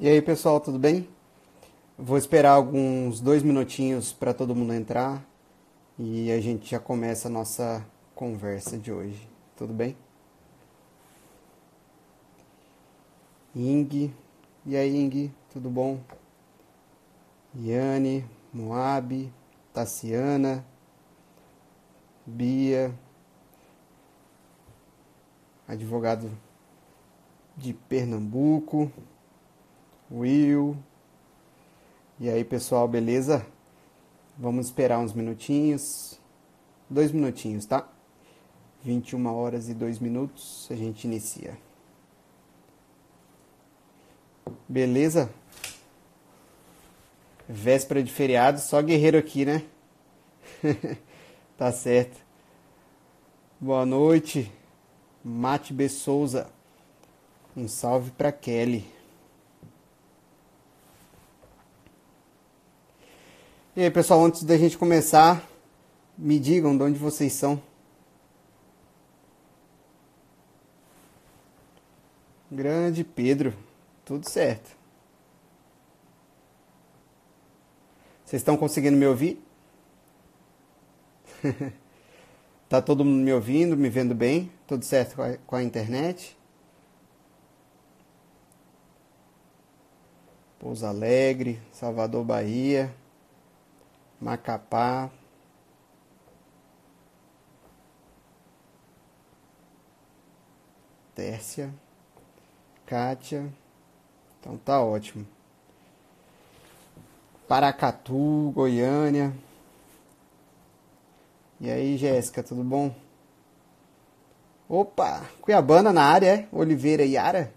E aí pessoal, tudo bem? Vou esperar alguns dois minutinhos para todo mundo entrar e a gente já começa a nossa conversa de hoje. Tudo bem? Ing, e aí Ing, tudo bom? Yane, Moab, Tassiana, Bia, advogado de Pernambuco. Will. E aí, pessoal, beleza? Vamos esperar uns minutinhos. Dois minutinhos, tá? 21 horas e 2 minutos, a gente inicia. Beleza? Véspera de feriado, só guerreiro aqui, né? tá certo. Boa noite, Mate B. Souza. Um salve pra Kelly. E aí, pessoal, antes da gente começar, me digam de onde vocês são. Grande Pedro, tudo certo. Vocês estão conseguindo me ouvir? tá todo mundo me ouvindo, me vendo bem? Tudo certo com a, com a internet? Pouso Alegre, Salvador, Bahia. Macapá, Tércia, Kátia. Então tá ótimo. Paracatu, Goiânia. E aí, Jéssica, tudo bom? Opa, Cuiabana na área, é? Oliveira e Yara?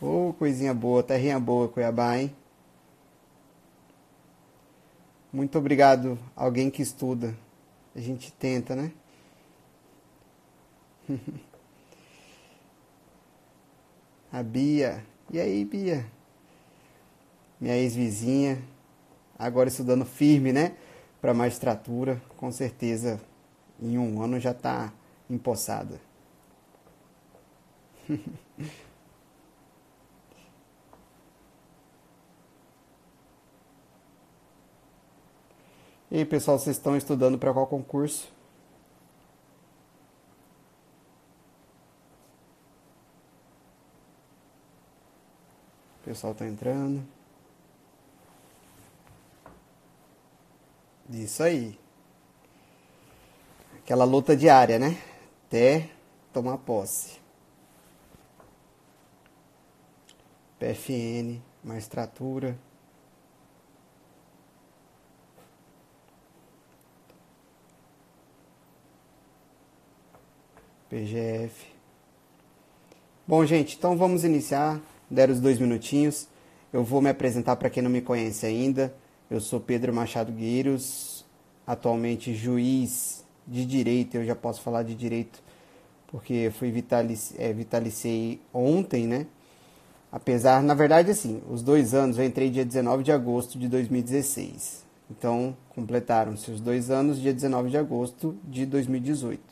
Ô, oh, coisinha boa, terrinha boa, Cuiabá, hein? Muito obrigado, alguém que estuda. A gente tenta, né? A Bia. E aí, Bia? Minha ex-vizinha. Agora estudando firme, né? Para magistratura. Com certeza, em um ano já está empossada. E aí, pessoal, vocês estão estudando para qual concurso? O pessoal está entrando. Isso aí. Aquela luta diária, né? Até tomar posse. PFN, magistratura. PGF. Bom, gente, então vamos iniciar. Deram os dois minutinhos. Eu vou me apresentar para quem não me conhece ainda. Eu sou Pedro Machado Gueiros, atualmente juiz de direito. Eu já posso falar de direito porque fui vitalic, é, vitalicei ontem, né? Apesar, na verdade, assim, os dois anos, eu entrei dia 19 de agosto de 2016. Então, completaram-se os dois anos dia 19 de agosto de 2018.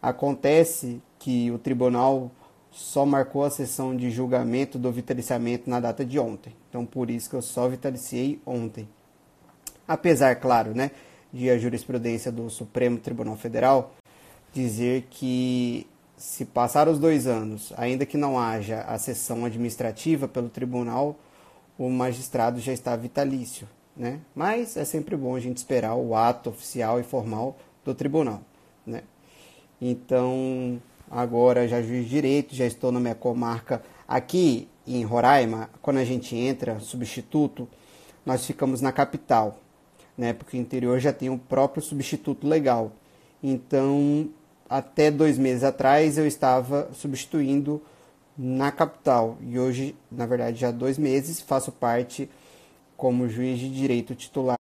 Acontece que o tribunal só marcou a sessão de julgamento do vitaliciamento na data de ontem. Então, por isso que eu só vitaliciei ontem. Apesar, claro, né, de a jurisprudência do Supremo Tribunal Federal dizer que se passar os dois anos, ainda que não haja a sessão administrativa pelo tribunal, o magistrado já está vitalício, né? Mas é sempre bom a gente esperar o ato oficial e formal do tribunal, né? Então, agora já juiz de direito, já estou na minha comarca. Aqui em Roraima, quando a gente entra, substituto, nós ficamos na capital, né? Porque o interior já tem o próprio substituto legal. Então, até dois meses atrás, eu estava substituindo na capital. E hoje, na verdade, já há dois meses, faço parte como juiz de direito titular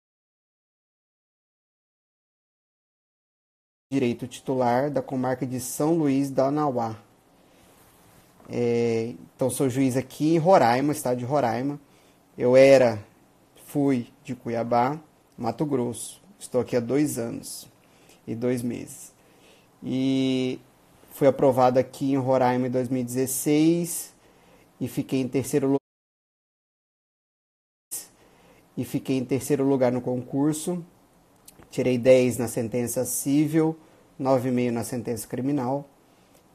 direito titular da comarca de São Luís da Anauá. É, então sou juiz aqui em Roraima, estado de Roraima. Eu era, fui de Cuiabá, Mato Grosso. Estou aqui há dois anos e dois meses. E fui aprovado aqui em Roraima em 2016 e fiquei em terceiro lugar e fiquei em terceiro lugar no concurso. Tirei 10 na sentença civil, 9,5 na sentença criminal.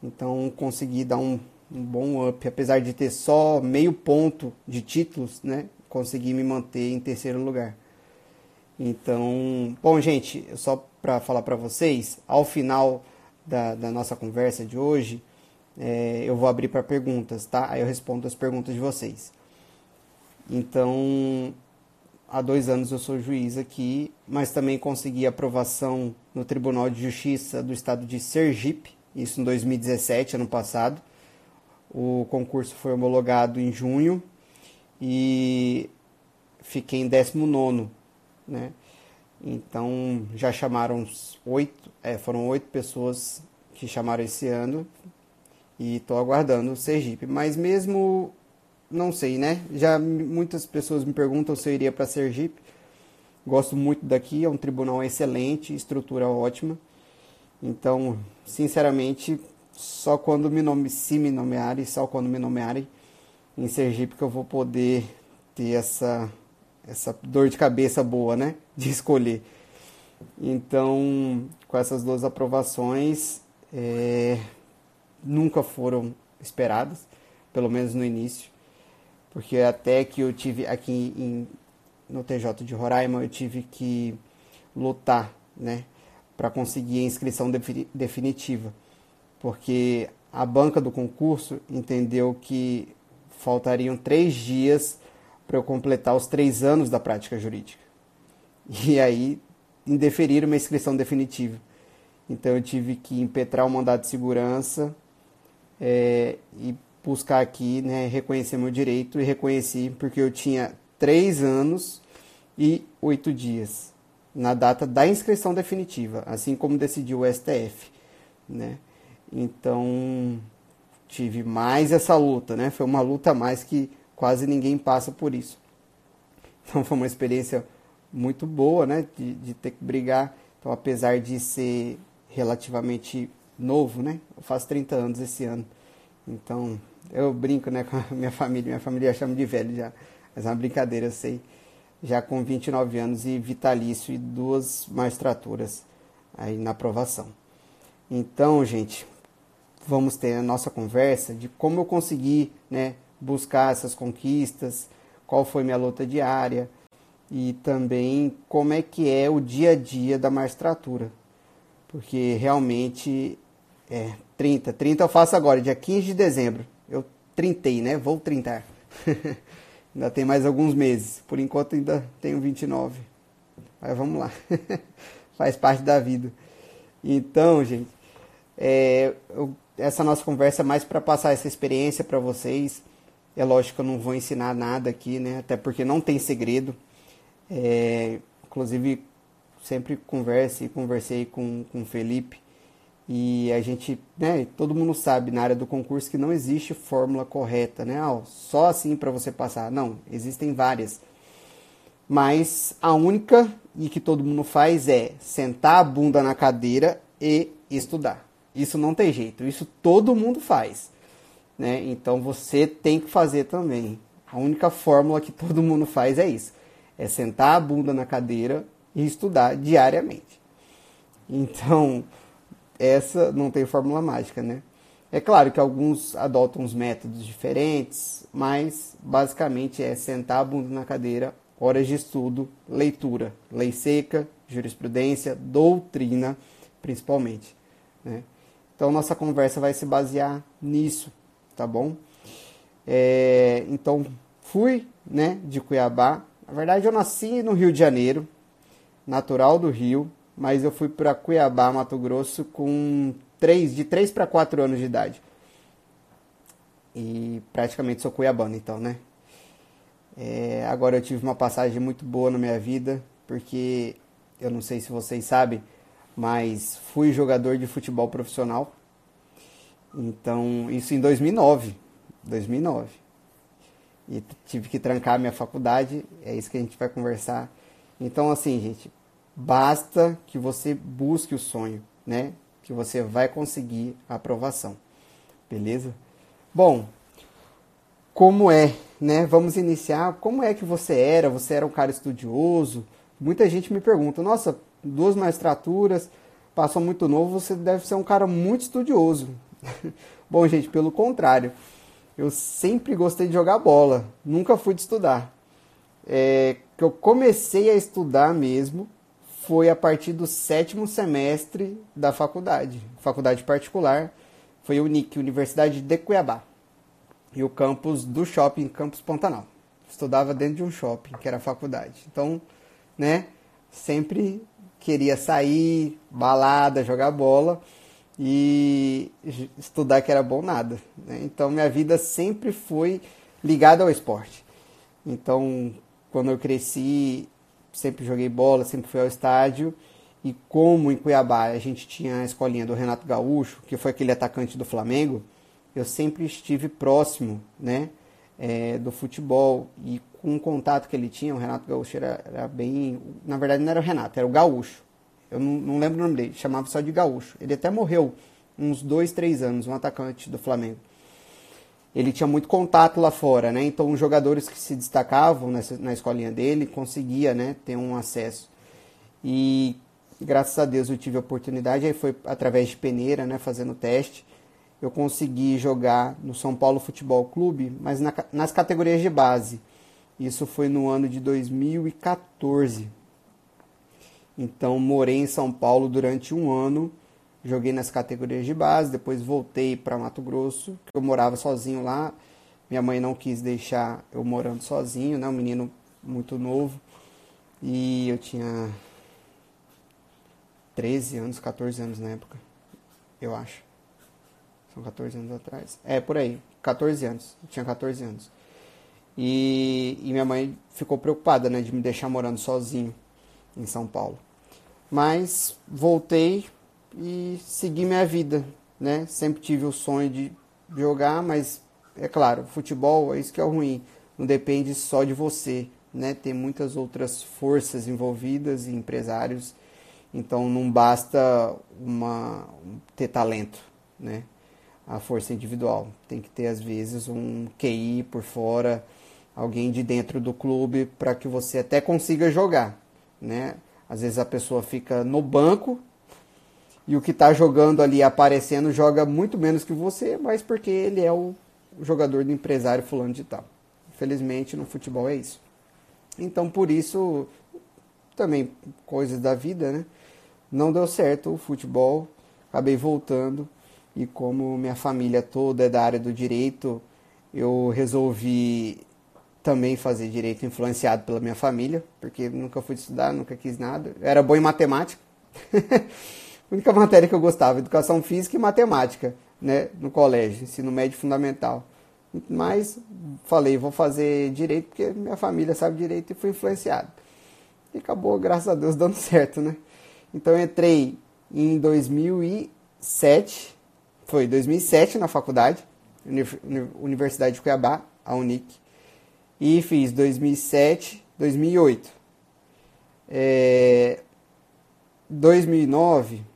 Então consegui dar um, um, bom up, apesar de ter só meio ponto de títulos, né? Consegui me manter em terceiro lugar. Então, bom, gente, só para falar para vocês, ao final da, da, nossa conversa de hoje, é, eu vou abrir para perguntas, tá? Aí eu respondo as perguntas de vocês. Então, há dois anos eu sou juiz aqui, mas também consegui aprovação no Tribunal de Justiça do Estado de Sergipe, isso em 2017, ano passado. O concurso foi homologado em junho e fiquei em 19, né? Então já chamaram oito, é, foram oito pessoas que chamaram esse ano e estou aguardando o Sergipe. Mas mesmo não sei, né? Já muitas pessoas me perguntam se eu iria para Sergipe. Gosto muito daqui, é um tribunal excelente, estrutura ótima. Então, sinceramente, só quando me nome, se me nomearem, só quando me nomearem em Sergipe que eu vou poder ter essa essa dor de cabeça boa, né, de escolher. Então, com essas duas aprovações, é, nunca foram esperadas, pelo menos no início porque até que eu tive aqui em, no TJ de Roraima, eu tive que lutar, né, para conseguir a inscrição definitiva, porque a banca do concurso entendeu que faltariam três dias para eu completar os três anos da prática jurídica. E aí indeferiram uma inscrição definitiva. Então eu tive que impetrar o um mandado de segurança é, e buscar aqui, né, reconhecer meu direito e reconheci porque eu tinha três anos e oito dias na data da inscrição definitiva, assim como decidiu o STF, né? Então tive mais essa luta, né? Foi uma luta a mais que quase ninguém passa por isso. Então foi uma experiência muito boa, né? De, de ter que brigar. Então apesar de ser relativamente novo, né? Eu faço 30 anos esse ano. Então eu brinco né, com a minha família, minha família chama de velho já, mas é uma brincadeira, eu sei. Já com 29 anos e vitalício e duas magistraturas aí na aprovação. Então, gente, vamos ter a nossa conversa de como eu consegui né, buscar essas conquistas, qual foi minha luta diária e também como é que é o dia a dia da magistratura. Porque realmente é 30, 30 eu faço agora, dia 15 de dezembro trintei, né? Vou trintar. ainda tem mais alguns meses. Por enquanto ainda tenho 29. Mas vamos lá. Faz parte da vida. Então, gente, é, eu, essa nossa conversa é mais para passar essa experiência para vocês. É lógico que eu não vou ensinar nada aqui, né? Até porque não tem segredo. É, inclusive, sempre converse, conversei com, com o Felipe e a gente, né, todo mundo sabe na área do concurso que não existe fórmula correta, né? Só assim para você passar. Não, existem várias. Mas a única e que todo mundo faz é sentar a bunda na cadeira e estudar. Isso não tem jeito, isso todo mundo faz, né? Então você tem que fazer também. A única fórmula que todo mundo faz é isso: é sentar a bunda na cadeira e estudar diariamente. Então, essa não tem fórmula mágica, né? É claro que alguns adotam uns métodos diferentes, mas basicamente é sentar a bunda na cadeira, horas de estudo, leitura, lei seca, jurisprudência, doutrina, principalmente. Né? Então nossa conversa vai se basear nisso, tá bom? É, então fui, né, de Cuiabá. Na verdade eu nasci no Rio de Janeiro, natural do Rio, mas eu fui para Cuiabá, Mato Grosso, com 3, de 3 para 4 anos de idade. E praticamente sou cuiabano, então, né? É, agora eu tive uma passagem muito boa na minha vida, porque eu não sei se vocês sabem, mas fui jogador de futebol profissional. Então, isso em 2009. 2009. E tive que trancar minha faculdade, é isso que a gente vai conversar. Então, assim, gente, Basta que você busque o sonho, né? Que você vai conseguir a aprovação. Beleza? Bom, como é né, vamos iniciar. Como é que você era? Você era um cara estudioso? Muita gente me pergunta: nossa, duas magistraturas, passou muito novo, você deve ser um cara muito estudioso. Bom, gente, pelo contrário, eu sempre gostei de jogar bola, nunca fui de estudar. É, que eu comecei a estudar mesmo foi a partir do sétimo semestre da faculdade, faculdade particular, foi o UNIC, Universidade de Cuiabá, e o campus do shopping, Campus Pantanal. Estudava dentro de um shopping, que era a faculdade. Então, né, sempre queria sair, balada, jogar bola e estudar que era bom nada. Né? Então minha vida sempre foi ligada ao esporte. Então quando eu cresci sempre joguei bola, sempre fui ao estádio e como em Cuiabá a gente tinha a escolinha do Renato Gaúcho, que foi aquele atacante do Flamengo, eu sempre estive próximo, né, é, do futebol e com o contato que ele tinha, o Renato Gaúcho era, era, bem. Na verdade, não era o Renato, era o Gaúcho. Eu não, não lembro o nome dele, chamava só de Gaúcho. Ele até morreu uns dois, três anos, um atacante do Flamengo. Ele tinha muito contato lá fora, né? Então, os jogadores que se destacavam nessa, na escolinha dele conseguia, né, ter um acesso. E graças a Deus eu tive a oportunidade, aí foi através de peneira, né, fazendo teste eu consegui jogar no São Paulo Futebol Clube, mas na, nas categorias de base. Isso foi no ano de 2014. Então morei em São Paulo durante um ano, joguei nas categorias de base, depois voltei para Mato Grosso, que eu morava sozinho lá. Minha mãe não quis deixar eu morando sozinho, né, um menino muito novo. E eu tinha 13 anos, 14 anos na época, eu acho. São 14 anos atrás. É, por aí. 14 anos. Eu tinha 14 anos. E, e minha mãe ficou preocupada, né, de me deixar morando sozinho em São Paulo. Mas voltei e segui minha vida, né? Sempre tive o sonho de jogar, mas é claro, futebol é isso que é ruim. Não depende só de você, né? Tem muitas outras forças envolvidas e empresários. Então não basta uma ter talento, né? A força individual. Tem que ter às vezes um QI por fora, alguém de dentro do clube para que você até consiga jogar, né? Às vezes a pessoa fica no banco e o que está jogando ali aparecendo joga muito menos que você, mas porque ele é o jogador do empresário fulano de tal. Infelizmente no futebol é isso. Então por isso também coisas da vida, né? Não deu certo o futebol, acabei voltando e como minha família toda é da área do direito, eu resolvi também fazer direito influenciado pela minha família, porque nunca fui estudar, nunca quis nada. Era bom em matemática. a única matéria que eu gostava, educação física e matemática, né, no colégio, ensino médio fundamental. Mas falei, vou fazer direito porque minha família sabe direito e fui influenciado. E acabou, graças a Deus, dando certo, né? Então entrei em 2007, foi 2007 na faculdade, Universidade de Cuiabá, a Unic e fiz 2007, 2008. É, 2009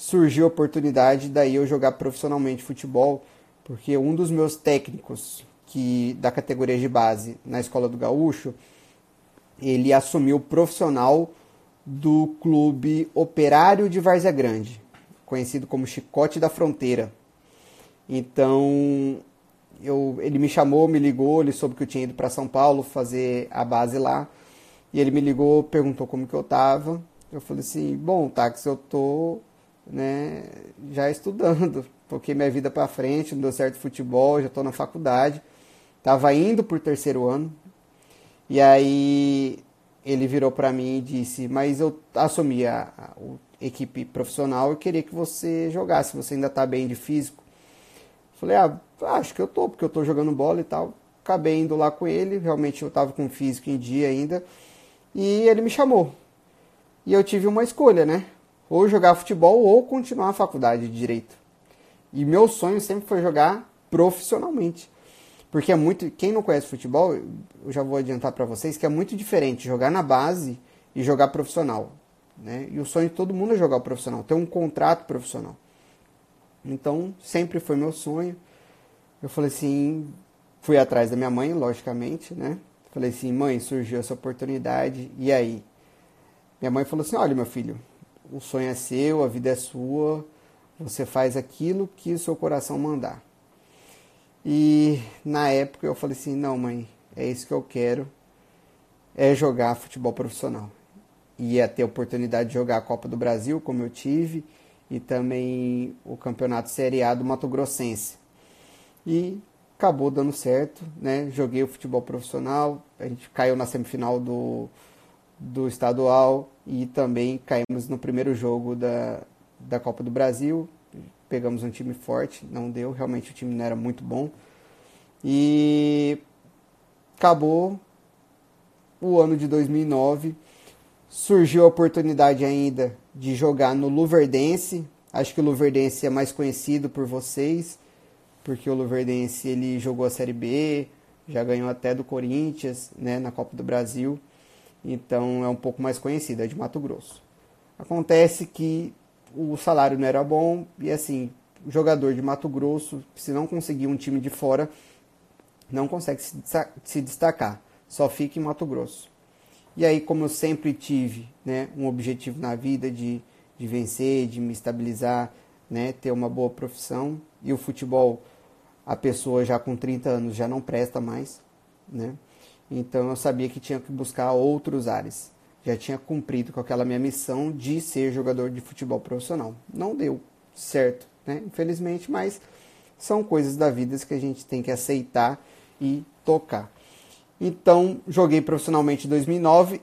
surgiu a oportunidade daí eu jogar profissionalmente futebol, porque um dos meus técnicos que da categoria de base na escola do Gaúcho, ele assumiu profissional do clube Operário de Várzea Grande, conhecido como Chicote da Fronteira. Então, eu, ele me chamou, me ligou, ele soube que eu tinha ido para São Paulo fazer a base lá. E ele me ligou, perguntou como que eu tava. Eu falei assim, bom, táxi, eu tô, né, já estudando, porque minha vida para frente, não deu certo futebol, já tô na faculdade. Tava indo por terceiro ano. E aí ele virou para mim e disse: "Mas eu assumi a, a, a equipe profissional e queria que você jogasse, você ainda tá bem de físico". Falei: "Ah, acho que eu tô, porque eu tô jogando bola e tal. Acabei indo lá com ele, realmente eu tava com físico em dia ainda. E ele me chamou. E eu tive uma escolha, né? Ou jogar futebol ou continuar a faculdade de direito. E meu sonho sempre foi jogar profissionalmente. Porque é muito, quem não conhece futebol, eu já vou adiantar para vocês que é muito diferente jogar na base e jogar profissional, né? E o sonho de todo mundo é jogar profissional, ter um contrato profissional. Então, sempre foi meu sonho eu falei assim, Fui atrás da minha mãe, logicamente, né? Falei assim, mãe, surgiu essa oportunidade, e aí? Minha mãe falou assim, olha meu filho, o sonho é seu, a vida é sua, você faz aquilo que o seu coração mandar. E na época eu falei assim, não mãe, é isso que eu quero, é jogar futebol profissional. Ia ter oportunidade de jogar a Copa do Brasil, como eu tive, e também o Campeonato Série A do Mato Grossense. E acabou dando certo, né? Joguei o futebol profissional, a gente caiu na semifinal do, do estadual e também caímos no primeiro jogo da, da Copa do Brasil. Pegamos um time forte, não deu, realmente o time não era muito bom. E acabou o ano de 2009, surgiu a oportunidade ainda de jogar no Luverdense. Acho que o Luverdense é mais conhecido por vocês, porque o Luverdense ele jogou a Série B, já ganhou até do Corinthians, né, na Copa do Brasil. Então é um pouco mais conhecido, é de Mato Grosso. Acontece que o salário não era bom e assim, o jogador de Mato Grosso, se não conseguir um time de fora, não consegue se destacar só fica em Mato Grosso. E aí, como eu sempre tive né, um objetivo na vida de, de vencer, de me estabilizar, né, ter uma boa profissão, e o futebol, a pessoa já com 30 anos já não presta mais, né? Então eu sabia que tinha que buscar outros ares. Já tinha cumprido com aquela minha missão de ser jogador de futebol profissional. Não deu certo, né? Infelizmente, mas são coisas da vida que a gente tem que aceitar e tocar. Então, joguei profissionalmente em 2009,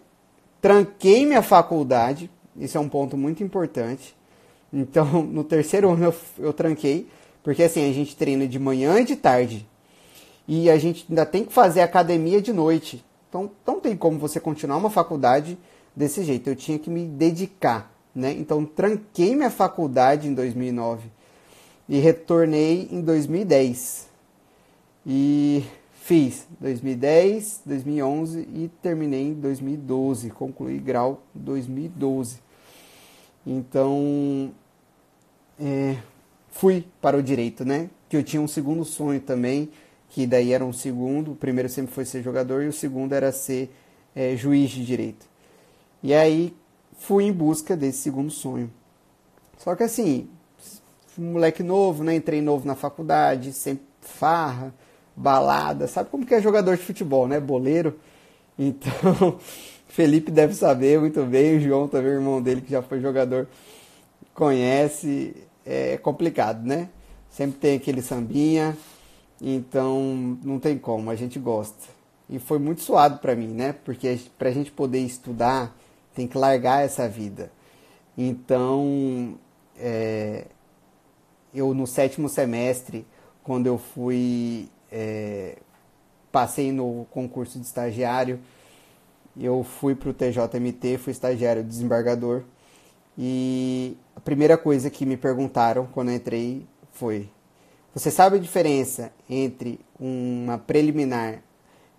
tranquei minha faculdade, isso é um ponto muito importante. Então, no terceiro ano eu, eu tranquei, porque assim, a gente treina de manhã e de tarde. E a gente ainda tem que fazer academia de noite. Então, não tem como você continuar uma faculdade desse jeito. Eu tinha que me dedicar, né? Então, tranquei minha faculdade em 2009 e retornei em 2010. E Fiz 2010, 2011 e terminei em 2012, concluí grau 2012. Então, é, fui para o direito, né? Que eu tinha um segundo sonho também, que daí era um segundo. O primeiro sempre foi ser jogador e o segundo era ser é, juiz de direito. E aí fui em busca desse segundo sonho. Só que assim, moleque novo, né? Entrei novo na faculdade, sempre farra balada, sabe como que é jogador de futebol, né? Boleiro. Então, Felipe deve saber muito bem, o João também, o irmão dele que já foi jogador, conhece. É complicado, né? Sempre tem aquele sambinha, então não tem como, a gente gosta. E foi muito suado para mim, né? Porque pra gente poder estudar, tem que largar essa vida. Então, é, eu no sétimo semestre, quando eu fui é, passei no concurso de estagiário, eu fui para o TJMT, fui estagiário desembargador e a primeira coisa que me perguntaram quando eu entrei foi: Você sabe a diferença entre uma preliminar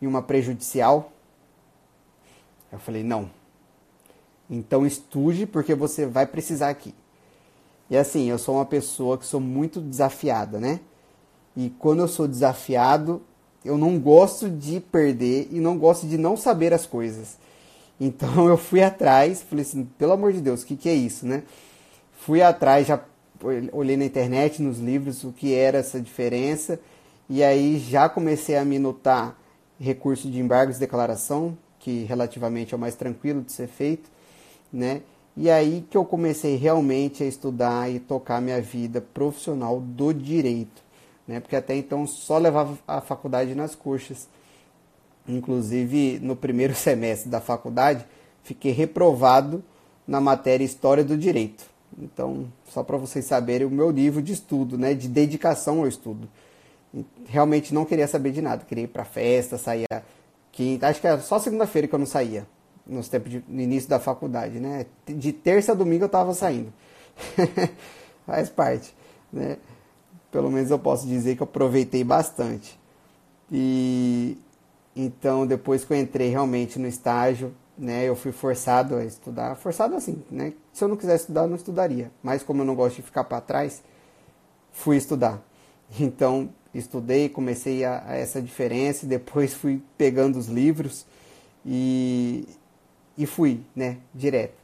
e uma prejudicial? Eu falei: Não. Então estude porque você vai precisar aqui. E assim, eu sou uma pessoa que sou muito desafiada, né? E quando eu sou desafiado, eu não gosto de perder e não gosto de não saber as coisas. Então eu fui atrás, falei assim, pelo amor de Deus, o que, que é isso, né? Fui atrás, já olhei na internet, nos livros, o que era essa diferença. E aí já comecei a minutar recurso de embargos de declaração, que relativamente é o mais tranquilo de ser feito, né? E aí que eu comecei realmente a estudar e tocar minha vida profissional do direito né? Porque até então só levava a faculdade nas coxas. Inclusive, no primeiro semestre da faculdade, fiquei reprovado na matéria História do Direito. Então, só para vocês saberem o meu nível de estudo, né, de dedicação ao estudo. Realmente não queria saber de nada, queria ir para festa, saía quinta, acho que era só segunda-feira que eu não saía, nos tempos de, no início da faculdade, né? De terça a domingo eu estava saindo. Faz parte, né? pelo menos eu posso dizer que eu aproveitei bastante. E então depois que eu entrei realmente no estágio, né, eu fui forçado a estudar, forçado assim, né? Se eu não quisesse estudar, eu não estudaria. Mas como eu não gosto de ficar para trás, fui estudar. Então, estudei, comecei a, a essa diferença, depois fui pegando os livros e, e fui, né, direto.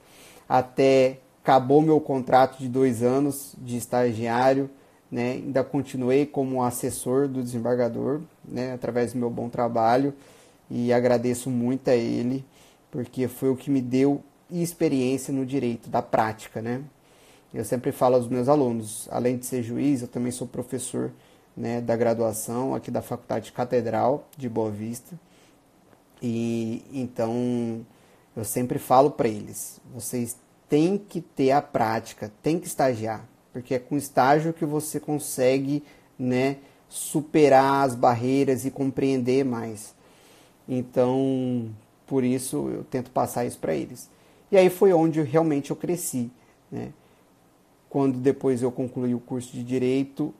Até acabou meu contrato de dois anos de estagiário, né, ainda continuei como assessor do desembargador, né, através do meu bom trabalho e agradeço muito a ele, porque foi o que me deu experiência no direito, da prática, né. Eu sempre falo aos meus alunos, além de ser juiz, eu também sou professor né, da graduação aqui da Faculdade Catedral de Boa Vista. E então eu sempre falo para eles: vocês têm que ter a prática, têm que estagiar, porque é com estágio que você consegue né, superar as barreiras e compreender mais. Então, por isso eu tento passar isso para eles. E aí foi onde realmente eu cresci. Né? Quando depois eu concluí o curso de Direito,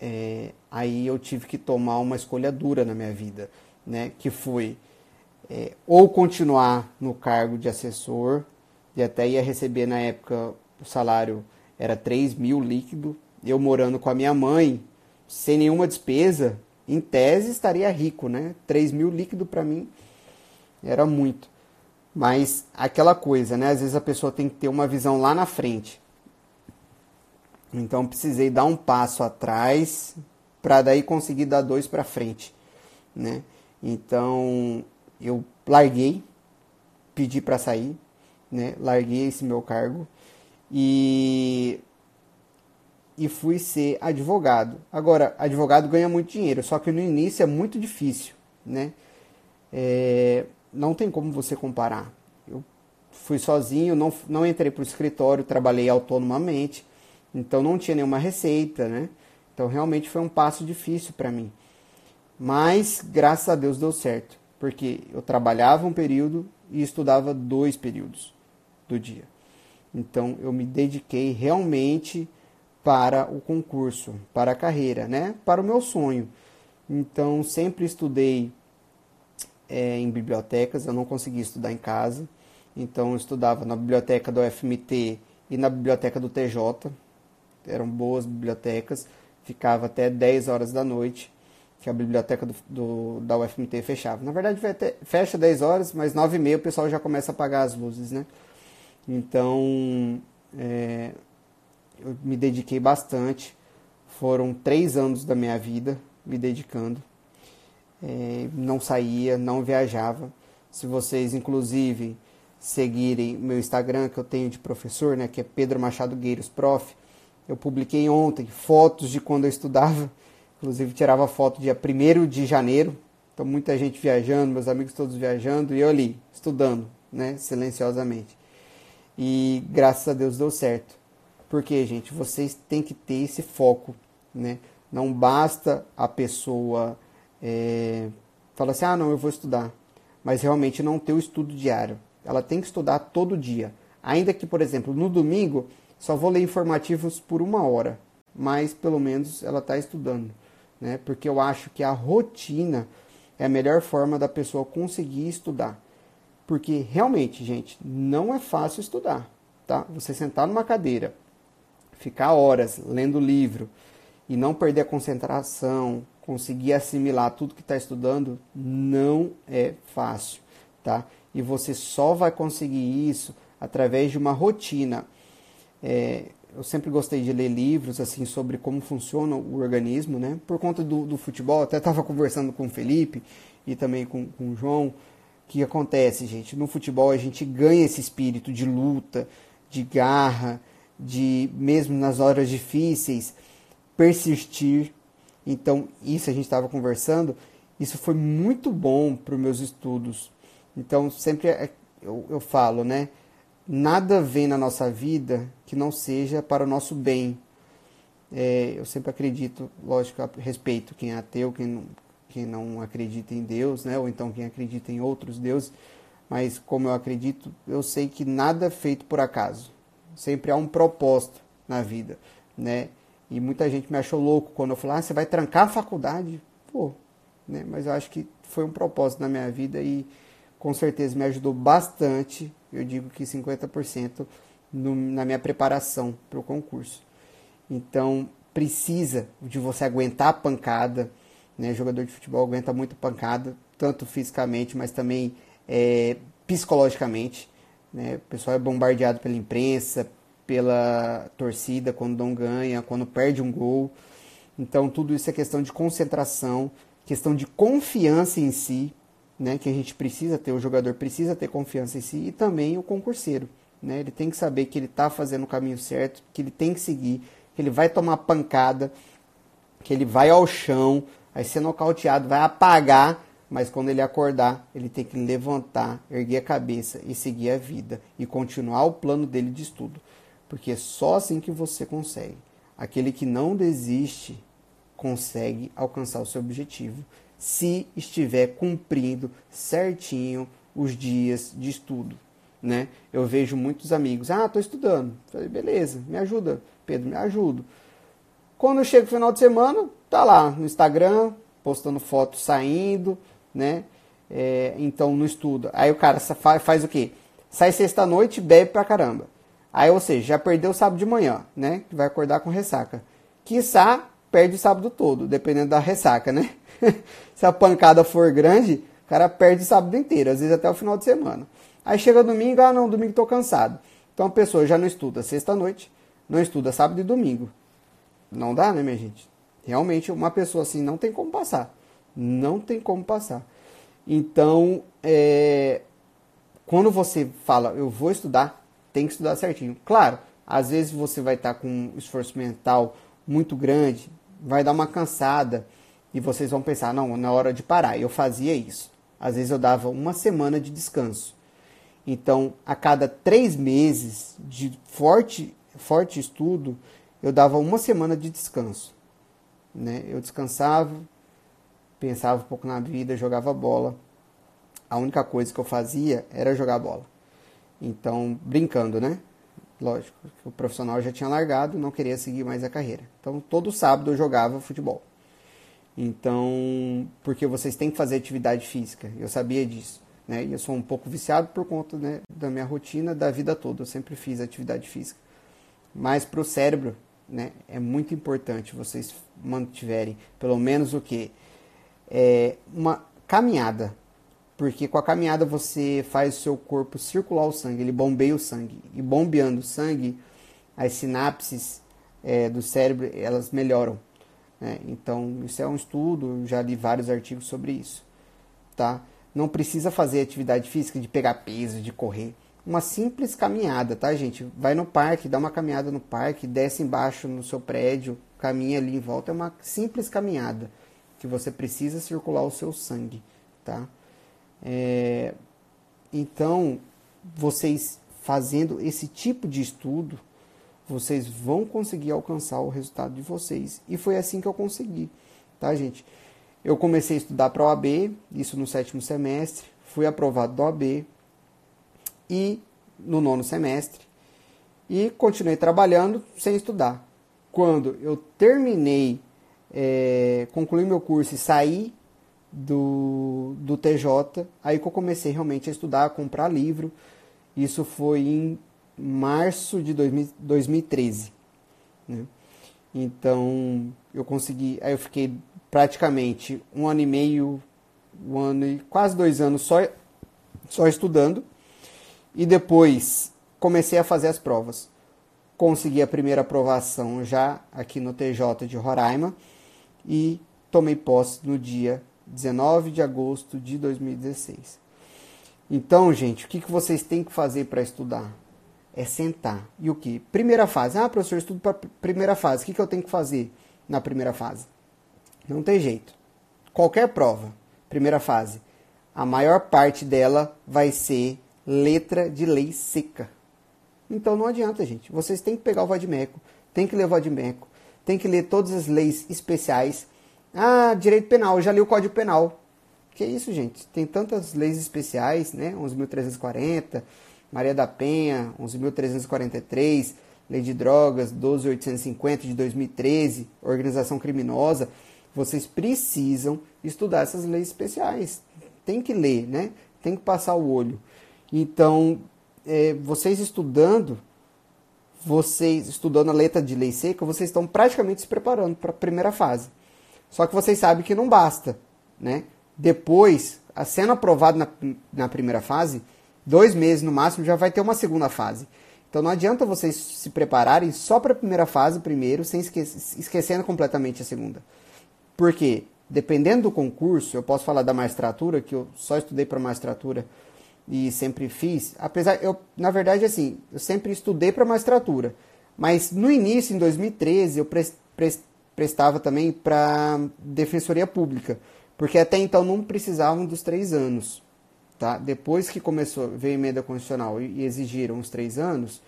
é, aí eu tive que tomar uma escolha dura na minha vida, né? Que foi é, ou continuar no cargo de assessor, e até ia receber na época o salário era 3 mil líquido, eu morando com a minha mãe, sem nenhuma despesa, em tese estaria rico, né? 3 mil líquido para mim era muito. Mas aquela coisa, né? Às vezes a pessoa tem que ter uma visão lá na frente. Então precisei dar um passo atrás para daí conseguir dar dois para frente, né? Então eu larguei, pedi para sair, né? Larguei esse meu cargo e e fui ser advogado. Agora, advogado ganha muito dinheiro, só que no início é muito difícil, né? É, não tem como você comparar. Eu fui sozinho, não, não entrei para o escritório, trabalhei autonomamente. Então não tinha nenhuma receita, né? Então realmente foi um passo difícil para mim. Mas graças a Deus deu certo, porque eu trabalhava um período e estudava dois períodos do dia. Então eu me dediquei realmente para o concurso, para a carreira, né? Para o meu sonho. Então sempre estudei é, em bibliotecas, eu não conseguia estudar em casa. Então eu estudava na biblioteca do FMT e na biblioteca do TJ, eram boas bibliotecas, ficava até 10 horas da noite, que a biblioteca do, do da UFMT fechava. Na verdade, fecha 10 horas, mas 9 e meia o pessoal já começa a apagar as luzes, né? Então, é, eu me dediquei bastante. Foram três anos da minha vida me dedicando. É, não saía, não viajava. Se vocês, inclusive, seguirem meu Instagram que eu tenho de professor, né, que é Pedro Machado Gueiros Prof, eu publiquei ontem fotos de quando eu estudava, inclusive tirava foto dia 1 de janeiro. Então muita gente viajando, meus amigos todos viajando e eu ali, estudando, né, silenciosamente. E graças a Deus deu certo. Porque, gente, vocês têm que ter esse foco, né? Não basta a pessoa é, falar assim, ah, não, eu vou estudar. Mas realmente não ter o estudo diário. Ela tem que estudar todo dia. Ainda que, por exemplo, no domingo só vou ler informativos por uma hora, mas pelo menos ela está estudando, né? Porque eu acho que a rotina é a melhor forma da pessoa conseguir estudar. Porque realmente, gente, não é fácil estudar, tá? Você sentar numa cadeira, ficar horas lendo livro e não perder a concentração, conseguir assimilar tudo que está estudando, não é fácil, tá? E você só vai conseguir isso através de uma rotina. É, eu sempre gostei de ler livros assim sobre como funciona o organismo, né? Por conta do, do futebol, até estava conversando com o Felipe e também com, com o João. Que acontece, gente? No futebol a gente ganha esse espírito de luta, de garra, de mesmo nas horas difíceis persistir. Então isso a gente estava conversando. Isso foi muito bom para os meus estudos. Então sempre é, eu, eu falo, né? nada vem na nossa vida que não seja para o nosso bem. É, eu sempre acredito, lógico, respeito quem é ateu, quem não, quem não acredita em Deus, né? ou então quem acredita em outros deuses, mas como eu acredito, eu sei que nada é feito por acaso. Sempre há um propósito na vida, né? E muita gente me achou louco quando eu falei, ah, você vai trancar a faculdade? Pô, né? Mas eu acho que foi um propósito na minha vida e com certeza me ajudou bastante eu digo que 50% no, na minha preparação para o concurso. Então, precisa de você aguentar a pancada, né? Jogador de futebol aguenta muito pancada, tanto fisicamente, mas também é, psicologicamente. Né? O pessoal é bombardeado pela imprensa, pela torcida quando não ganha, quando perde um gol. Então tudo isso é questão de concentração, questão de confiança em si, né? Que a gente precisa ter, o jogador precisa ter confiança em si e também o concurseiro, né? Ele tem que saber que ele está fazendo o caminho certo, que ele tem que seguir, que ele vai tomar pancada, que ele vai ao chão, vai ser nocauteado, vai apagar, mas quando ele acordar, ele tem que levantar, erguer a cabeça e seguir a vida e continuar o plano dele de estudo, porque é só assim que você consegue. Aquele que não desiste consegue alcançar o seu objetivo se estiver cumprindo certinho os dias de estudo. Né? Eu vejo muitos amigos, ah, estou estudando. Falei, beleza, me ajuda, Pedro, me ajudo. Quando chega o final de semana, tá lá no Instagram, postando fotos saindo, né? É, então não estuda. Aí o cara faz, faz o quê? Sai sexta-noite bebe pra caramba. Aí, ou seja, já perdeu o sábado de manhã, né? Vai acordar com ressaca. Quiçá, perde o sábado todo, dependendo da ressaca, né? Se a pancada for grande, o cara perde o sábado inteiro, às vezes até o final de semana. Aí chega domingo, ah não, domingo tô cansado. Então a pessoa já não estuda sexta-noite, não estuda sábado e domingo. Não dá, né, minha gente? Realmente, uma pessoa assim não tem como passar. Não tem como passar. Então, é, quando você fala, eu vou estudar, tem que estudar certinho. Claro, às vezes você vai estar com um esforço mental muito grande, vai dar uma cansada e vocês vão pensar, não, na hora de parar. Eu fazia isso. Às vezes eu dava uma semana de descanso. Então, a cada três meses de forte, forte estudo, eu dava uma semana de descanso. Né? Eu descansava, pensava um pouco na vida, jogava bola. A única coisa que eu fazia era jogar bola. Então, brincando, né? Lógico, o profissional já tinha largado, não queria seguir mais a carreira. Então, todo sábado eu jogava futebol. Então, porque vocês têm que fazer atividade física. Eu sabia disso. Né? E eu sou um pouco viciado por conta né, da minha rotina da vida toda. Eu sempre fiz atividade física. Mas para o cérebro, né, é muito importante vocês mantiverem pelo menos o que? É uma caminhada. Porque com a caminhada você faz o seu corpo circular o sangue, ele bombeia o sangue. E bombeando o sangue, as sinapses é, do cérebro elas melhoram. Né? Então, isso é um estudo, já li vários artigos sobre isso. Tá? Não precisa fazer atividade física de pegar peso, de correr. Uma simples caminhada, tá, gente? Vai no parque, dá uma caminhada no parque, desce embaixo no seu prédio, caminha ali em volta. É uma simples caminhada que você precisa circular o seu sangue, tá? É... Então, vocês fazendo esse tipo de estudo, vocês vão conseguir alcançar o resultado de vocês. E foi assim que eu consegui, tá, gente? Eu comecei a estudar para o AB, isso no sétimo semestre, fui aprovado do AB e no nono semestre e continuei trabalhando sem estudar. Quando eu terminei, é, concluí meu curso e saí do, do TJ, aí que eu comecei realmente a estudar, a comprar livro. Isso foi em março de 2013. Né? Então eu consegui, aí eu fiquei praticamente um ano e meio, um ano e quase dois anos só, só estudando e depois comecei a fazer as provas. Consegui a primeira aprovação já aqui no TJ de Roraima e tomei posse no dia 19 de agosto de 2016. Então, gente, o que, que vocês têm que fazer para estudar? é sentar. E o que? Primeira fase. Ah, professor, estudo para primeira fase. O que, que eu tenho que fazer na primeira fase? Não tem jeito. Qualquer prova, primeira fase, a maior parte dela vai ser letra de lei seca. Então não adianta, gente. Vocês têm que pegar o vadimeco, tem que ler o vadimeco, tem que ler todas as leis especiais. Ah, direito penal, já li o Código Penal. Que isso, gente? Tem tantas leis especiais, né? 11.340, Maria da Penha, 11.343, Lei de Drogas, 12.850 de 2013, Organização Criminosa. Vocês precisam estudar essas leis especiais. Tem que ler, né? Tem que passar o olho. Então, é, vocês estudando, vocês, estudando a letra de lei seca, vocês estão praticamente se preparando para a primeira fase. Só que vocês sabem que não basta, né? Depois, sendo aprovado na, na primeira fase, dois meses no máximo já vai ter uma segunda fase. Então não adianta vocês se prepararem só para a primeira fase primeiro, sem esque esquecendo completamente a segunda. Por quê? Dependendo do concurso, eu posso falar da magistratura, que eu só estudei para magistratura e sempre fiz. Apesar, eu, na verdade, assim, eu sempre estudei para magistratura. Mas no início, em 2013, eu pre pre prestava também para defensoria pública. Porque até então não precisavam dos três anos. Tá? Depois que começou, veio a emenda constitucional e, exigiram os três anos,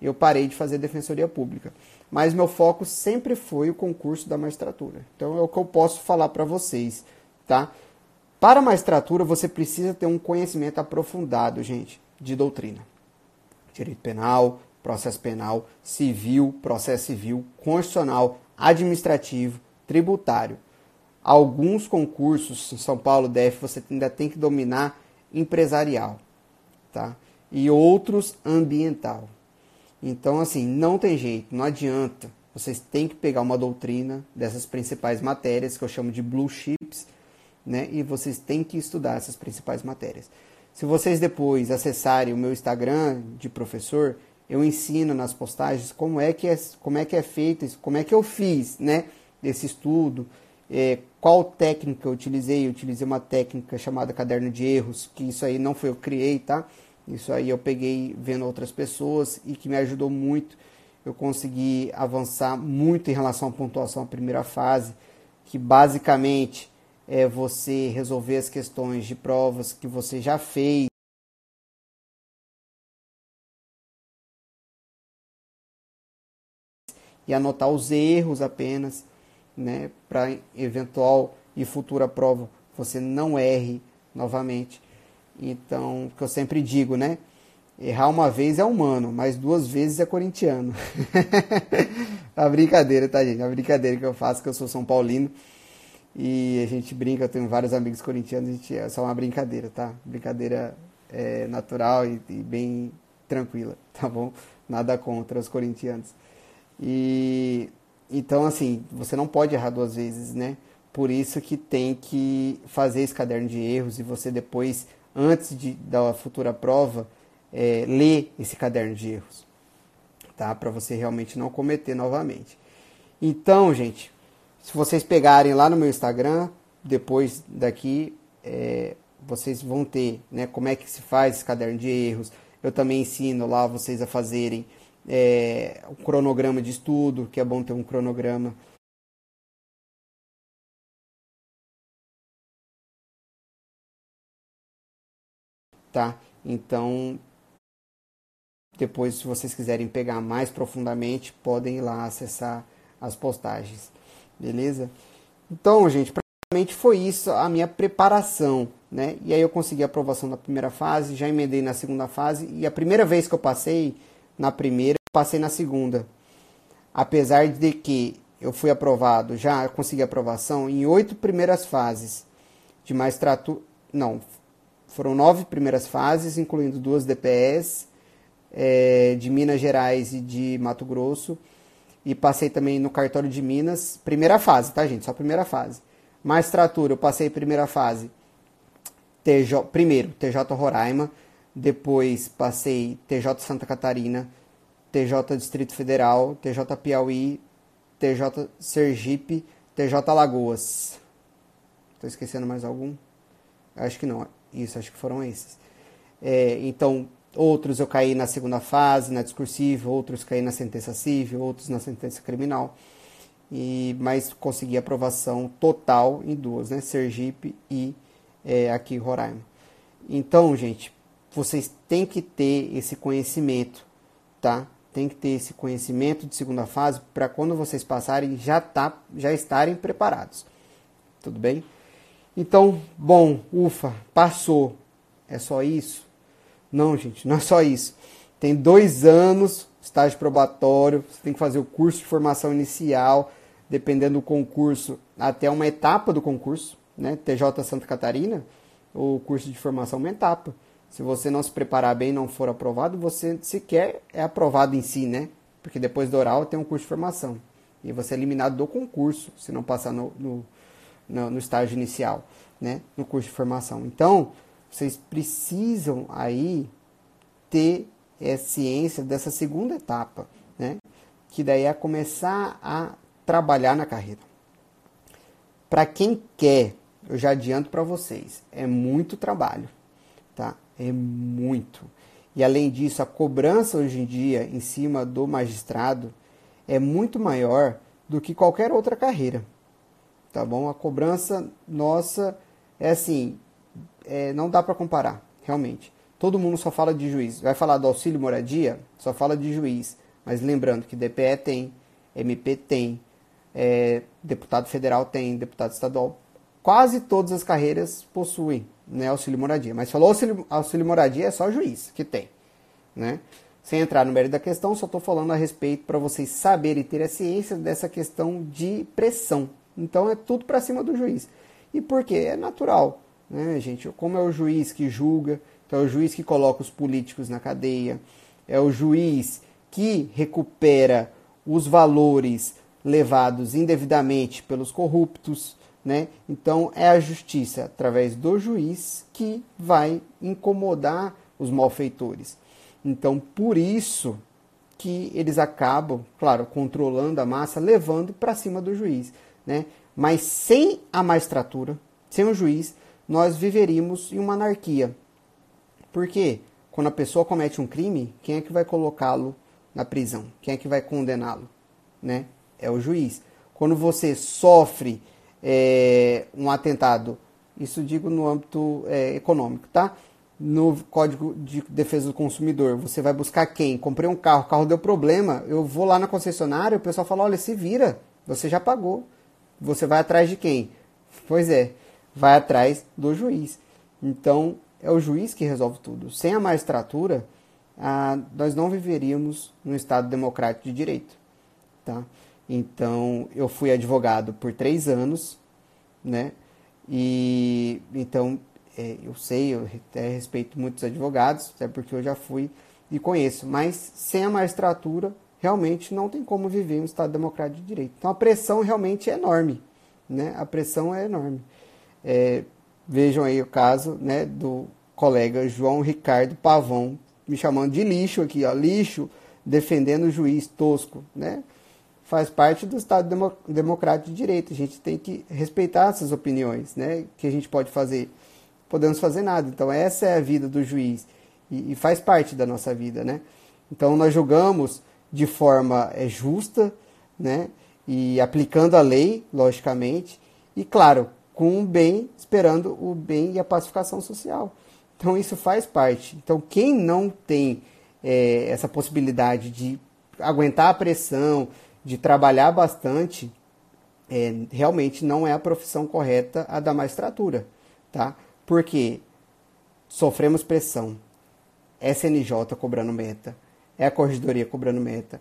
eu parei de fazer defensoria pública. Mas meu foco sempre foi o concurso da magistratura. Então é o que eu posso falar para vocês, tá? Para a magistratura você precisa ter um conhecimento aprofundado, gente, de doutrina. Direito penal, processo penal, civil, processo civil, constitucional, administrativo, tributário. Alguns concursos em São Paulo, DF, você ainda tem que dominar empresarial, tá? E outros ambiental. Então, assim, não tem jeito, não adianta. Vocês têm que pegar uma doutrina dessas principais matérias, que eu chamo de blue chips, né? E vocês têm que estudar essas principais matérias. Se vocês depois acessarem o meu Instagram de professor, eu ensino nas postagens como é que é, como é, que é feito isso, como é que eu fiz, né? Esse estudo, é, qual técnica eu utilizei. Eu utilizei uma técnica chamada caderno de erros, que isso aí não foi eu que criei, tá? Isso aí eu peguei vendo outras pessoas e que me ajudou muito. Eu consegui avançar muito em relação à pontuação à primeira fase, que basicamente é você resolver as questões de provas que você já fez. E anotar os erros apenas né, para eventual e futura prova você não erre novamente. Então, que eu sempre digo, né? Errar uma vez é humano, mas duas vezes é corintiano. a brincadeira, tá, gente? A brincadeira que eu faço, que eu sou São Paulino. E a gente brinca, eu tenho vários amigos corintianos, a gente, é só uma brincadeira, tá? Brincadeira é, natural e, e bem tranquila, tá bom? Nada contra os corintianos. E então, assim, você não pode errar duas vezes, né? Por isso que tem que fazer esse caderno de erros e você depois, antes de, da futura prova, é, ler esse caderno de erros, tá? Para você realmente não cometer novamente. Então, gente, se vocês pegarem lá no meu Instagram, depois daqui, é, vocês vão ter, né? Como é que se faz esse caderno de erros. Eu também ensino lá vocês a fazerem é, o cronograma de estudo, que é bom ter um cronograma. Tá? Então, depois, se vocês quiserem pegar mais profundamente, podem ir lá acessar as postagens. Beleza? Então, gente, praticamente foi isso a minha preparação, né? E aí eu consegui a aprovação na primeira fase, já emendei na segunda fase e a primeira vez que eu passei na primeira, passei na segunda. Apesar de que eu fui aprovado, já consegui aprovação em oito primeiras fases de magistratura. Não, foram nove primeiras fases, incluindo duas DPS é, de Minas Gerais e de Mato Grosso. E passei também no cartório de Minas, primeira fase, tá, gente? Só primeira fase. Magistratura, eu passei primeira fase. TJ, primeiro, TJ Roraima depois passei TJ Santa Catarina, TJ Distrito Federal, TJ Piauí, TJ Sergipe, TJ Alagoas. Estou esquecendo mais algum? Acho que não. Isso, acho que foram esses. É, então, outros eu caí na segunda fase, na discursiva, outros caí na sentença civil, outros na sentença criminal. E, mas consegui aprovação total em duas, né? Sergipe e é, aqui Roraima. Então, gente, vocês têm que ter esse conhecimento, tá? Tem que ter esse conhecimento de segunda fase para quando vocês passarem já tá, já estarem preparados. Tudo bem? Então, bom, ufa, passou. É só isso? Não, gente, não é só isso. Tem dois anos, estágio probatório, você tem que fazer o curso de formação inicial, dependendo do concurso, até uma etapa do concurso, né? TJ Santa Catarina, o curso de formação é uma etapa. Se você não se preparar bem e não for aprovado, você sequer é aprovado em si, né? porque depois do oral tem um curso de formação. E você é eliminado do concurso se não passar no, no, no, no estágio inicial, né? no curso de formação. Então, vocês precisam aí ter é, ciência dessa segunda etapa, né? que daí é começar a trabalhar na carreira. Para quem quer, eu já adianto para vocês, é muito trabalho, tá? É muito. E além disso, a cobrança hoje em dia em cima do magistrado é muito maior do que qualquer outra carreira. Tá bom? A cobrança nossa é assim, é, não dá para comparar, realmente. Todo mundo só fala de juiz. Vai falar do auxílio moradia, só fala de juiz. Mas lembrando que DPE tem, MP tem, é, deputado federal tem, deputado estadual. Quase todas as carreiras possuem né, auxílio moradia. Mas falou auxílio, auxílio moradia é só juiz que tem. Né? Sem entrar no mérito da questão, só estou falando a respeito para vocês saberem ter a ciência dessa questão de pressão. Então é tudo para cima do juiz. E por quê? É natural, né, gente? Como é o juiz que julga, então é o juiz que coloca os políticos na cadeia, é o juiz que recupera os valores levados indevidamente pelos corruptos, né? Então é a justiça através do juiz que vai incomodar os malfeitores. Então, por isso que eles acabam, claro, controlando a massa, levando para cima do juiz. Né? Mas sem a magistratura, sem o juiz, nós viveríamos em uma anarquia. Por quê? Quando a pessoa comete um crime, quem é que vai colocá-lo na prisão? Quem é que vai condená-lo? Né? É o juiz. Quando você sofre é, um atentado, isso digo no âmbito é, econômico, tá? no Código de Defesa do Consumidor, você vai buscar quem? Comprei um carro, o carro deu problema, eu vou lá na concessionária, o pessoal fala: olha, se vira, você já pagou. Você vai atrás de quem? Pois é, vai atrás do juiz. Então, é o juiz que resolve tudo. Sem a magistratura, ah, nós não viveríamos num Estado democrático de direito. Tá? Então, eu fui advogado por três anos, né? E então é, eu sei, eu até respeito muitos advogados, até porque eu já fui e conheço, mas sem a magistratura, realmente não tem como viver um Estado democrático de direito. Então a pressão realmente é enorme, né? A pressão é enorme. É, vejam aí o caso né, do colega João Ricardo Pavão, me chamando de lixo aqui, ó, lixo, defendendo o juiz tosco, né? Faz parte do Estado Democrático de Direito. A gente tem que respeitar essas opiniões, né? Que a gente pode fazer podemos fazer nada. Então, essa é a vida do juiz e, e faz parte da nossa vida, né? Então, nós julgamos de forma é, justa, né? E aplicando a lei, logicamente, e claro, com o bem, esperando o bem e a pacificação social. Então, isso faz parte. Então, quem não tem é, essa possibilidade de aguentar a pressão, de trabalhar bastante, é, realmente não é a profissão correta a da magistratura, tá? Porque sofremos pressão. SNJ cobrando meta, é a corregedoria cobrando meta,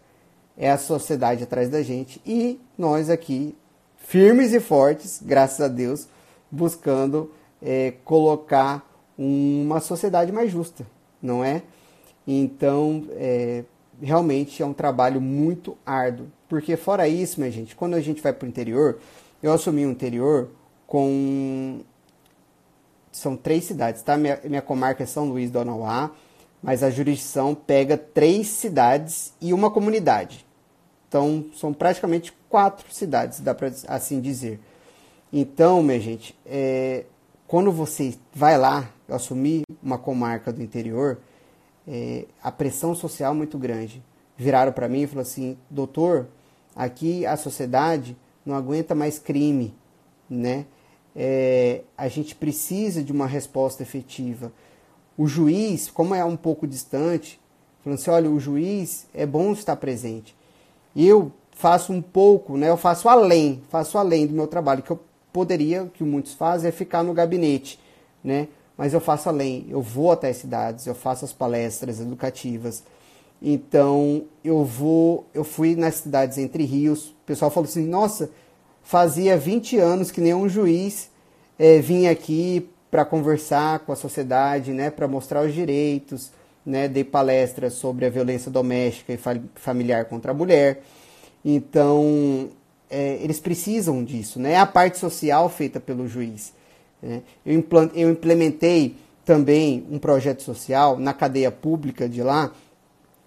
é a sociedade atrás da gente e nós aqui, firmes e fortes, graças a Deus, buscando é, colocar uma sociedade mais justa, não é? Então, é, realmente é um trabalho muito árduo, porque fora isso, minha gente, quando a gente vai para o interior, eu assumi o interior com são três cidades, tá? Minha, minha comarca é São Luís do Anauá, mas a jurisdição pega três cidades e uma comunidade. Então, são praticamente quatro cidades, dá para assim dizer. Então, minha gente, é, quando você vai lá assumir uma comarca do interior, é, a pressão social muito grande. Viraram para mim e falaram assim, doutor, aqui a sociedade não aguenta mais crime, né? é, a gente precisa de uma resposta efetiva. O juiz, como é um pouco distante, falando assim, olha, o juiz é bom estar presente. Eu faço um pouco, né, eu faço além, faço além do meu trabalho, que eu poderia, que muitos fazem, é ficar no gabinete, né? Mas eu faço além, eu vou até as cidades, eu faço as palestras educativas. Então, eu vou, eu fui nas cidades entre rios, o pessoal falou assim, nossa, fazia 20 anos que nenhum juiz é, vinha aqui para conversar com a sociedade, né, para mostrar os direitos, né? Dei palestras sobre a violência doméstica e familiar contra a mulher. Então, é, eles precisam disso, né? É a parte social feita pelo juiz. Né? Eu, eu implementei também um projeto social na cadeia pública de lá,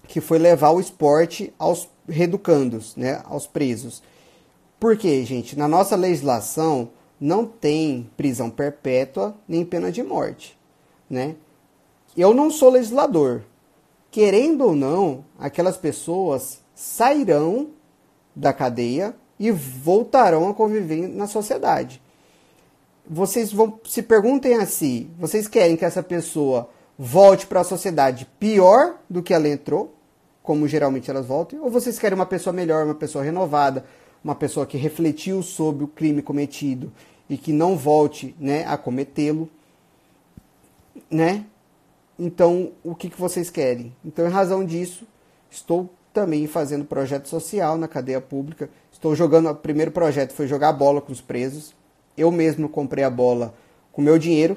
que foi levar o esporte aos reeducandos, né, aos presos. Por quê, gente? Na nossa legislação não tem prisão perpétua nem pena de morte, né? Eu não sou legislador. Querendo ou não, aquelas pessoas sairão da cadeia e voltarão a conviver na sociedade. Vocês vão se perguntem a si, vocês querem que essa pessoa volte para a sociedade pior do que ela entrou, como geralmente elas voltam, ou vocês querem uma pessoa melhor, uma pessoa renovada, uma pessoa que refletiu sobre o crime cometido e que não volte, né, a cometê-lo, né? Então, o que, que vocês querem? Então, em razão disso, estou também fazendo projeto social na cadeia pública. Estou jogando, o primeiro projeto foi jogar bola com os presos. Eu mesmo comprei a bola com meu dinheiro.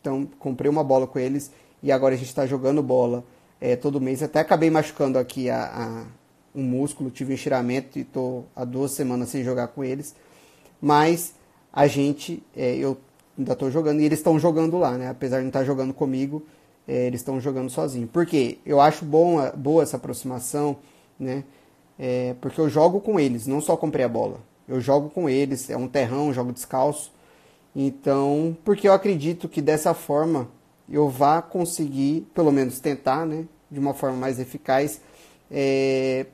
Então, comprei uma bola com eles e agora a gente está jogando bola é, todo mês. Até acabei machucando aqui a, a, um músculo, tive um estiramento e estou há duas semanas sem jogar com eles. Mas a gente, é, eu ainda estou jogando e eles estão jogando lá, né? Apesar de não estar tá jogando comigo, é, eles estão jogando sozinho. Por quê? Eu acho bom, boa essa aproximação, né? É, porque eu jogo com eles, não só comprei a bola. Eu jogo com eles, é um terrão, jogo descalço. Então, porque eu acredito que dessa forma eu vá conseguir, pelo menos tentar, né, de uma forma mais eficaz, é,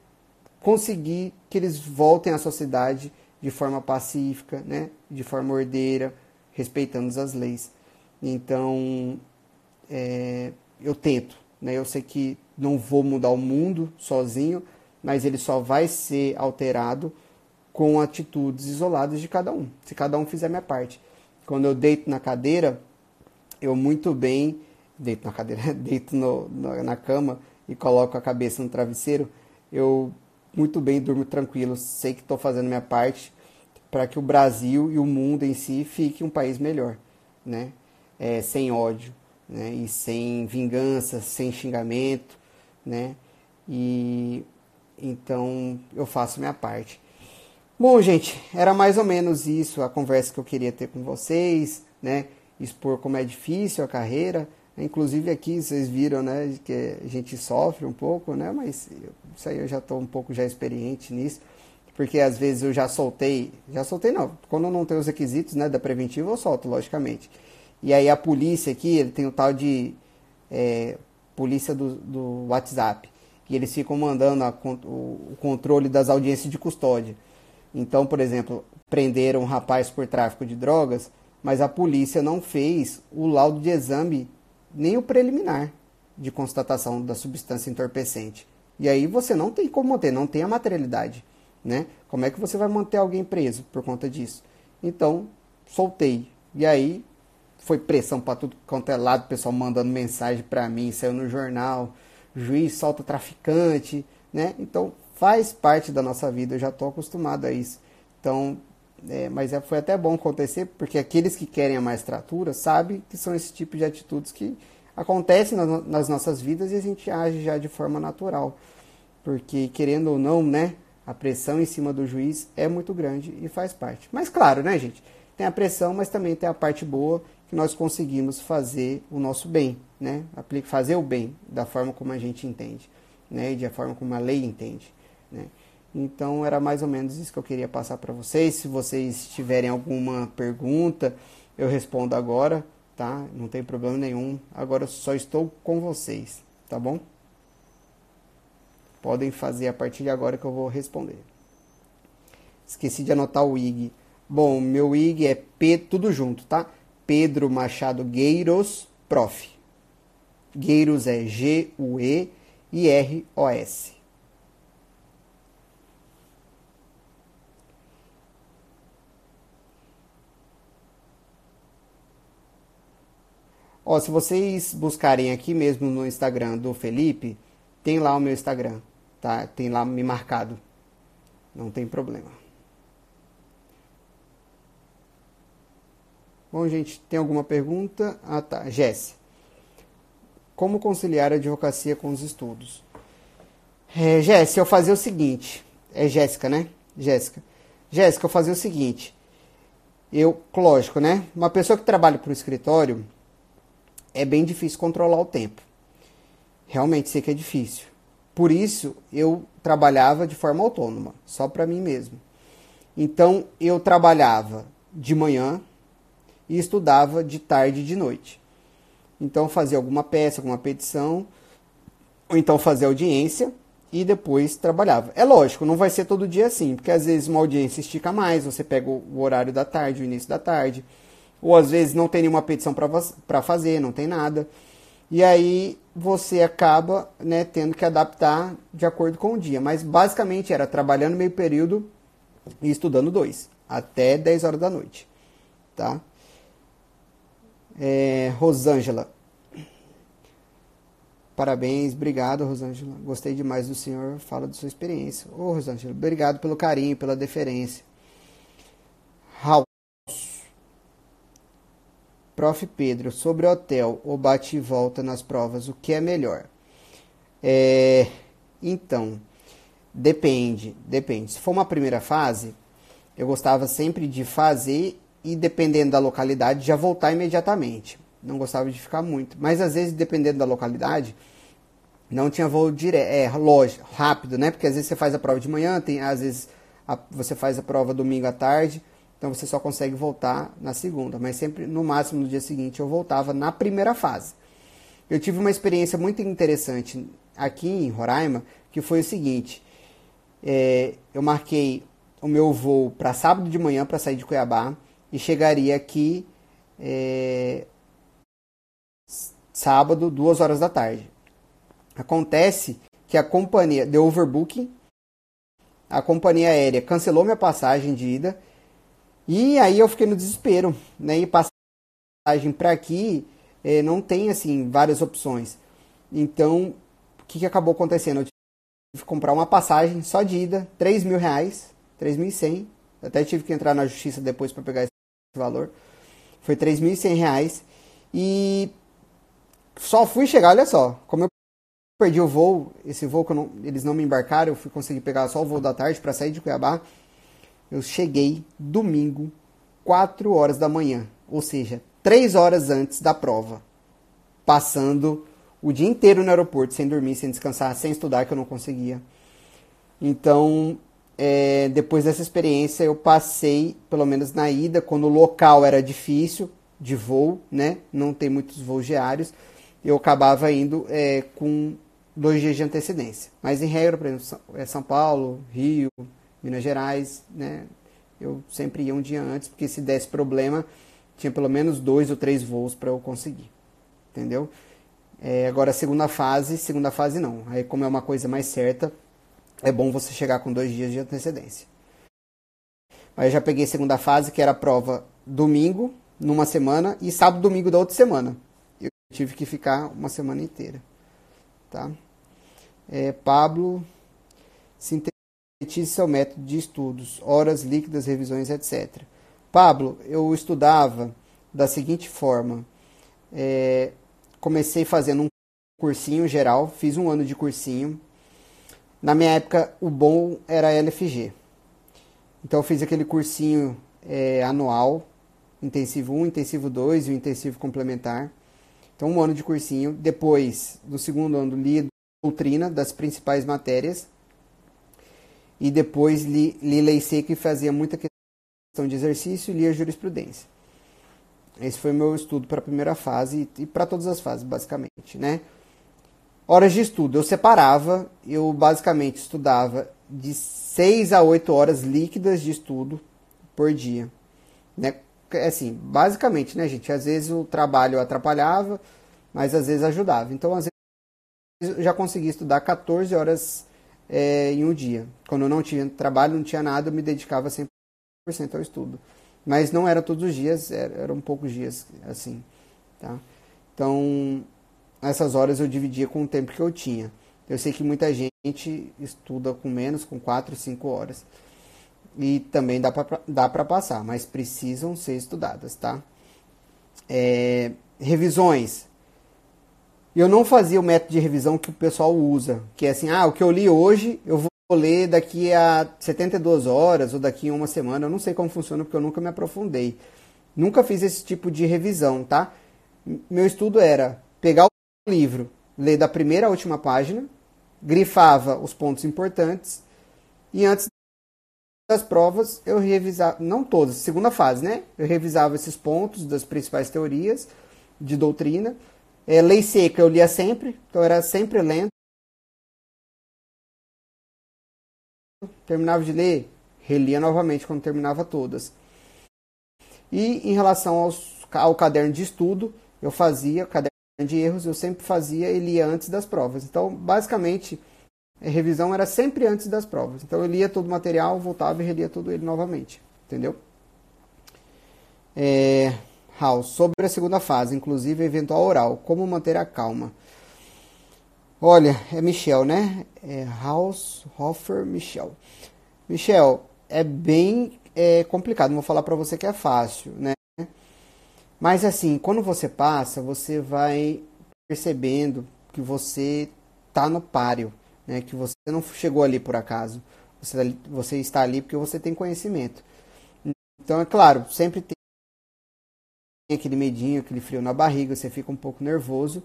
conseguir que eles voltem à sociedade de forma pacífica, né, de forma ordeira, respeitando as leis. Então, é, eu tento. Né? Eu sei que não vou mudar o mundo sozinho, mas ele só vai ser alterado com atitudes isoladas de cada um, se cada um fizer a minha parte. Quando eu deito na cadeira, eu muito bem, deito na cadeira, deito no, no, na cama e coloco a cabeça no travesseiro, eu muito bem durmo tranquilo, sei que estou fazendo minha parte para que o Brasil e o mundo em si fique um país melhor, né? É, sem ódio, né? e sem vingança, sem xingamento, né? E então eu faço minha parte. Bom, gente, era mais ou menos isso a conversa que eu queria ter com vocês, né? Expor como é difícil a carreira. Inclusive aqui vocês viram, né, que a gente sofre um pouco, né? Mas isso aí eu já estou um pouco já experiente nisso, porque às vezes eu já soltei, já soltei não, quando não tenho os requisitos, né, da preventiva eu solto, logicamente. E aí a polícia aqui, ele tem o tal de é, polícia do, do WhatsApp. E eles ficam mandando a, o, o controle das audiências de custódia. Então, por exemplo, prenderam um rapaz por tráfico de drogas, mas a polícia não fez o laudo de exame, nem o preliminar de constatação da substância entorpecente. E aí você não tem como manter, não tem a materialidade. Né? Como é que você vai manter alguém preso por conta disso? Então, soltei. E aí foi pressão para tudo quanto é lado, pessoal mandando mensagem para mim, saiu no jornal, juiz solta traficante, né? Então faz parte da nossa vida, eu já estou acostumado a isso. Então, é, mas é, foi até bom acontecer, porque aqueles que querem a magistratura sabem que são esse tipo de atitudes que acontecem nas, nas nossas vidas e a gente age já de forma natural. Porque, querendo ou não, né, a pressão em cima do juiz é muito grande e faz parte. Mas claro, né, gente? Tem a pressão, mas também tem a parte boa que nós conseguimos fazer o nosso bem, né? Fazer o bem da forma como a gente entende, né? E da forma como a lei entende, né? Então era mais ou menos isso que eu queria passar para vocês. Se vocês tiverem alguma pergunta, eu respondo agora, tá? Não tem problema nenhum. Agora eu só estou com vocês, tá bom? Podem fazer a partir de agora que eu vou responder. Esqueci de anotar o IG. Bom, meu IG é P tudo junto, tá? Pedro Machado Gueiros, prof. Gueiros é G-U-E-I-R-O-S. Ó, se vocês buscarem aqui mesmo no Instagram do Felipe, tem lá o meu Instagram, tá? Tem lá me marcado. Não tem problema. Bom, gente, tem alguma pergunta? Ah, tá. Jesse. Como conciliar a advocacia com os estudos? É, Jéssica, eu fazia o seguinte. É Jéssica, né? Jéssica. Jéssica, eu fazia o seguinte. Eu, lógico, né? Uma pessoa que trabalha para o escritório é bem difícil controlar o tempo. Realmente sei que é difícil. Por isso eu trabalhava de forma autônoma, só para mim mesmo. Então eu trabalhava de manhã e estudava de tarde e de noite. Então fazia alguma peça, alguma petição, ou então fazia audiência e depois trabalhava. É lógico, não vai ser todo dia assim, porque às vezes uma audiência estica mais, você pega o horário da tarde, o início da tarde, ou às vezes não tem nenhuma petição para fazer, não tem nada. E aí você acaba né, tendo que adaptar de acordo com o dia. Mas basicamente era trabalhando meio período e estudando dois, até 10 horas da noite. Tá? É, Rosângela, Parabéns, obrigado, Rosângela. Gostei demais do senhor, fala de sua experiência. Ô, Rosângela, obrigado pelo carinho, pela deferência. House. Prof. Pedro, sobre hotel ou bate e volta nas provas, o que é melhor? É, então, depende, depende. Se for uma primeira fase, eu gostava sempre de fazer e, dependendo da localidade, já voltar imediatamente não gostava de ficar muito. Mas às vezes, dependendo da localidade, não tinha voo direto, é, lógico, rápido, né? Porque às vezes você faz a prova de manhã, tem, às vezes a, você faz a prova domingo à tarde, então você só consegue voltar na segunda. Mas sempre, no máximo, no dia seguinte, eu voltava na primeira fase. Eu tive uma experiência muito interessante aqui em Roraima, que foi o seguinte: é, eu marquei o meu voo para sábado de manhã para sair de Cuiabá e chegaria aqui é, sábado, duas horas da tarde. Acontece que a companhia deu overbooking, a companhia aérea cancelou minha passagem de ida e aí eu fiquei no desespero, né? E passagem para aqui eh, não tem assim várias opções. Então, o que, que acabou acontecendo? Eu tive que comprar uma passagem só de ida, 3 mil reais, 3.100. Até tive que entrar na justiça depois para pegar esse valor. Foi 3.100 reais. E só fui chegar, olha só, como eu perdi o voo, esse voo que não, eles não me embarcaram, eu fui conseguir pegar só o voo da tarde para sair de Cuiabá. Eu cheguei domingo, 4 horas da manhã, ou seja, 3 horas antes da prova, passando o dia inteiro no aeroporto, sem dormir, sem descansar, sem estudar, que eu não conseguia. Então, é, depois dessa experiência, eu passei, pelo menos na ida, quando o local era difícil de voo, né? Não tem muitos voos diários eu acabava indo é, com dois dias de antecedência. Mas em regra, por exemplo, é São Paulo, Rio, Minas Gerais, né? Eu sempre ia um dia antes, porque se desse problema, tinha pelo menos dois ou três voos para eu conseguir. Entendeu? É, agora, segunda fase, segunda fase não. Aí, como é uma coisa mais certa, é bom você chegar com dois dias de antecedência. Mas eu já peguei segunda fase, que era a prova domingo, numa semana, e sábado, domingo da outra semana tive que ficar uma semana inteira. Tá? É, Pablo, sintetize seu método de estudos, horas líquidas, revisões, etc. Pablo, eu estudava da seguinte forma. É, comecei fazendo um cursinho geral, fiz um ano de cursinho. Na minha época, o bom era LFG. Então, eu fiz aquele cursinho é, anual, intensivo 1, intensivo 2 e o intensivo complementar. Então, um ano de cursinho. Depois, no segundo ano, li doutrina das principais matérias. E depois li, li lei seca e fazia muita questão de exercício e lia jurisprudência. Esse foi meu estudo para a primeira fase e para todas as fases, basicamente, né? Horas de estudo, eu separava, eu basicamente estudava de 6 a 8 horas líquidas de estudo por dia, né? assim, basicamente, né, gente? Às vezes o trabalho atrapalhava, mas às vezes ajudava. Então, às vezes eu já conseguia estudar 14 horas é, em um dia. Quando eu não tinha trabalho, não tinha nada, eu me dedicava 100% ao estudo. Mas não era todos os dias, eram poucos dias, assim, tá? Então, essas horas eu dividia com o tempo que eu tinha. Eu sei que muita gente estuda com menos, com 4, 5 horas e também dá para dá passar, mas precisam ser estudadas, tá? É, revisões. Eu não fazia o método de revisão que o pessoal usa, que é assim, ah, o que eu li hoje, eu vou ler daqui a 72 horas ou daqui a uma semana. Eu não sei como funciona porque eu nunca me aprofundei. Nunca fiz esse tipo de revisão, tá? Meu estudo era pegar o livro, ler da primeira à última página, grifava os pontos importantes e antes das provas eu revisava, não todas, segunda fase, né? Eu revisava esses pontos das principais teorias de doutrina. É, lei seca eu lia sempre, então era sempre lendo. Terminava de ler, relia novamente quando terminava todas. E em relação aos, ao caderno de estudo, eu fazia caderno de erros, eu sempre fazia e lia antes das provas. Então, basicamente, a revisão era sempre antes das provas. Então eu lia todo o material, voltava e relia todo ele novamente. Entendeu? É, House, sobre a segunda fase, inclusive eventual oral, como manter a calma. Olha, é Michel, né? É House, Hoffer, Michel. Michel, é bem é, complicado, não vou falar para você que é fácil, né? Mas assim, quando você passa, você vai percebendo que você tá no páreo né? Que você não chegou ali por acaso. Você, tá você está ali porque você tem conhecimento. Então, é claro, sempre tem aquele medinho, aquele frio na barriga, você fica um pouco nervoso,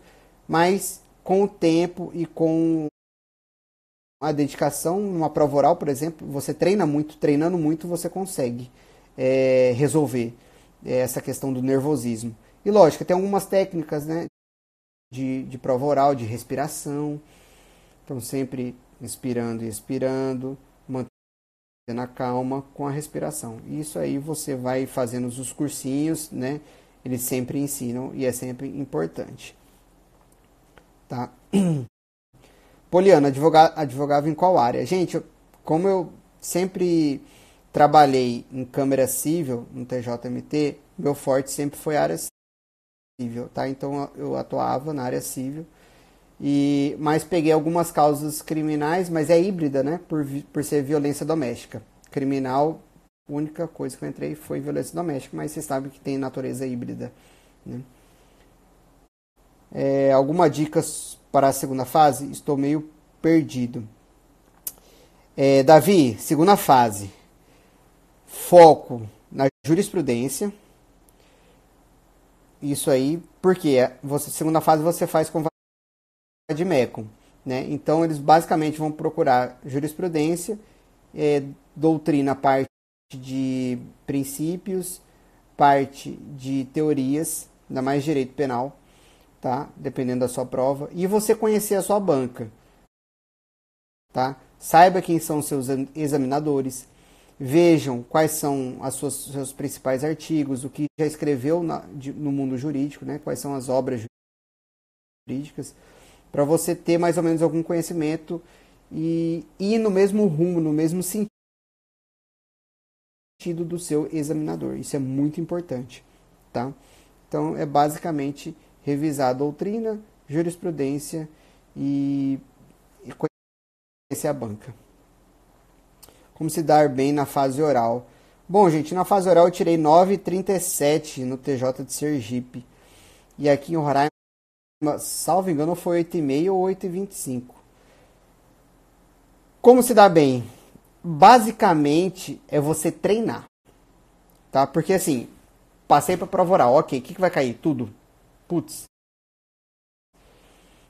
mas com o tempo e com a dedicação, numa prova oral, por exemplo, você treina muito, treinando muito, você consegue é, resolver é, essa questão do nervosismo. E lógico, tem algumas técnicas né, de, de prova oral, de respiração, então, sempre inspirando e expirando, mantendo a calma com a respiração. Isso aí você vai fazendo os cursinhos, né? Eles sempre ensinam e é sempre importante. Tá? Poliana, advogava, advogava em qual área? Gente, como eu sempre trabalhei em câmera civil, no TJMT, meu forte sempre foi área civil, tá? Então eu atuava na área civil e, mas peguei algumas causas criminais, mas é híbrida, né? Por, por ser violência doméstica. Criminal, a única coisa que eu entrei foi violência doméstica, mas você sabe que tem natureza híbrida. Né? É, alguma dicas para a segunda fase? Estou meio perdido. É, Davi, segunda fase. Foco na jurisprudência. Isso aí, porque você segunda fase você faz com de MECOM. Né? Então, eles basicamente vão procurar jurisprudência, é, doutrina, parte de princípios, parte de teorias, ainda mais direito penal, tá? dependendo da sua prova, e você conhecer a sua banca. Tá? Saiba quem são seus examinadores, vejam quais são os seus principais artigos, o que já escreveu na, de, no mundo jurídico, né? quais são as obras jurídicas para você ter mais ou menos algum conhecimento e ir no mesmo rumo, no mesmo sentido do seu examinador. Isso é muito importante, tá? Então é basicamente revisar a doutrina, jurisprudência e, e conhecer a banca. Como se dar bem na fase oral? Bom, gente, na fase oral eu tirei 9,37 no TJ de Sergipe. E aqui em Roraima salvo engano, foi 8,5 ou 8,25. Como se dá bem? Basicamente é você treinar. Tá? Porque assim, passei para prova oral, ok, o que, que vai cair? Tudo. Putz.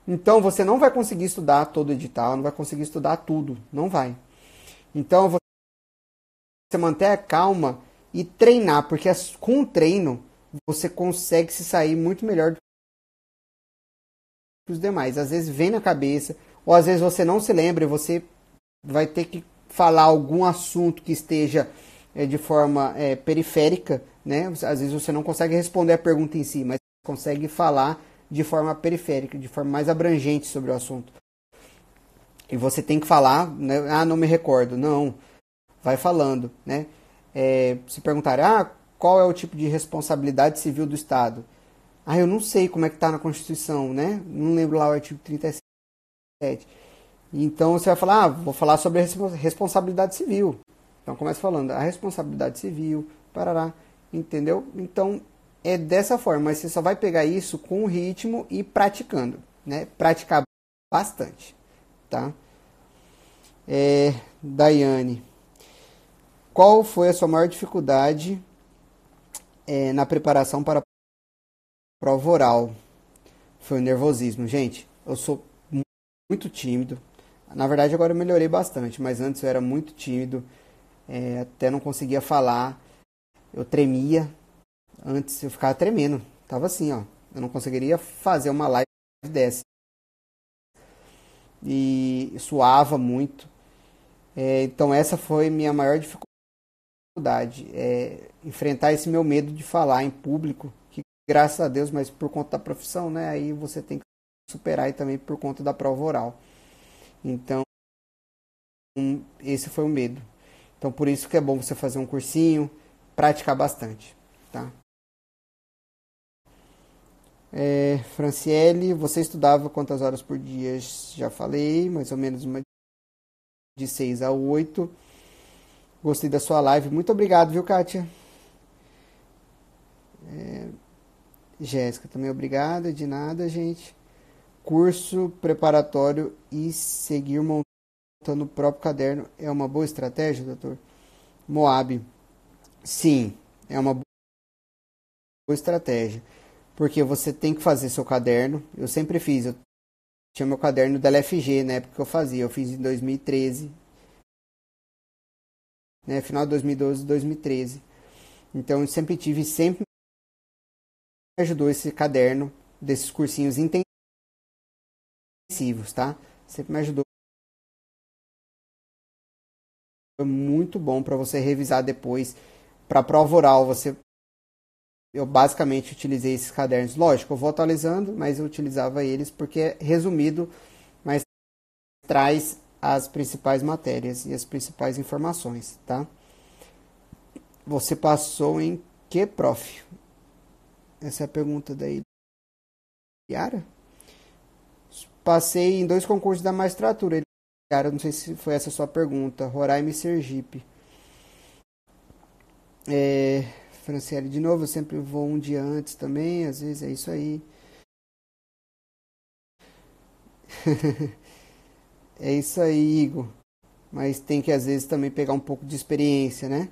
Então você não vai conseguir estudar todo o edital, não vai conseguir estudar tudo. Não vai. Então você manter a calma e treinar, porque com o treino você consegue se sair muito melhor os demais. Às vezes vem na cabeça, ou às vezes você não se lembra e você vai ter que falar algum assunto que esteja é, de forma é, periférica, né? Às vezes você não consegue responder a pergunta em si, mas consegue falar de forma periférica, de forma mais abrangente sobre o assunto. E você tem que falar, né? ah, não me recordo. Não, vai falando, né? É, se perguntar, ah, qual é o tipo de responsabilidade civil do Estado? Ah, eu não sei como é que está na Constituição, né? Não lembro lá o artigo 37. Então você vai falar, ah, vou falar sobre responsabilidade civil. Então começa falando a responsabilidade civil, parará, entendeu? Então é dessa forma, mas você só vai pegar isso com ritmo e praticando, né? Praticar bastante, tá? É, Daiane, qual foi a sua maior dificuldade é, na preparação para a prova oral? Foi o nervosismo. Gente, eu sou muito tímido. Na verdade, agora eu melhorei bastante, mas antes eu era muito tímido, é, até não conseguia falar. Eu tremia. Antes eu ficava tremendo. Tava assim, ó. Eu não conseguiria fazer uma live dessa. E suava muito. É, então essa foi minha maior dificuldade, é, enfrentar esse meu medo de falar em público, que graças a Deus, mas por conta da profissão, né, aí você tem que superar e também por conta da prova oral. Então esse foi o medo. Então por isso que é bom você fazer um cursinho, praticar bastante, tá? É, Franciele, você estudava quantas horas por dia? Já falei, mais ou menos uma de 6 a 8. Gostei da sua live. Muito obrigado, viu, Kátia? É... Jéssica, também obrigada. De nada, gente. Curso preparatório e seguir montando o próprio caderno é uma boa estratégia, doutor? Moab. Sim, é uma boa estratégia. Porque você tem que fazer seu caderno. Eu sempre fiz. Eu tinha meu caderno da LFG na época que eu fazia. Eu fiz em 2013. Né, final de 2012, 2013. Então eu sempre tive, sempre me ajudou esse caderno desses cursinhos intensivos, tá? Sempre me ajudou. Foi muito bom para você revisar depois. Para prova oral, você eu basicamente utilizei esses cadernos. Lógico, eu vou atualizando, mas eu utilizava eles porque é resumido, mas traz as principais matérias e as principais informações, tá? Você passou em que, prof? Essa é a pergunta da Yara. Passei em dois concursos da magistratura. Yara, não sei se foi essa a sua pergunta. Roraima e Sergipe. É, Franciele, de novo, eu sempre vou um dia antes também, às vezes é isso aí. é isso aí, Igor. Mas tem que, às vezes, também pegar um pouco de experiência, né?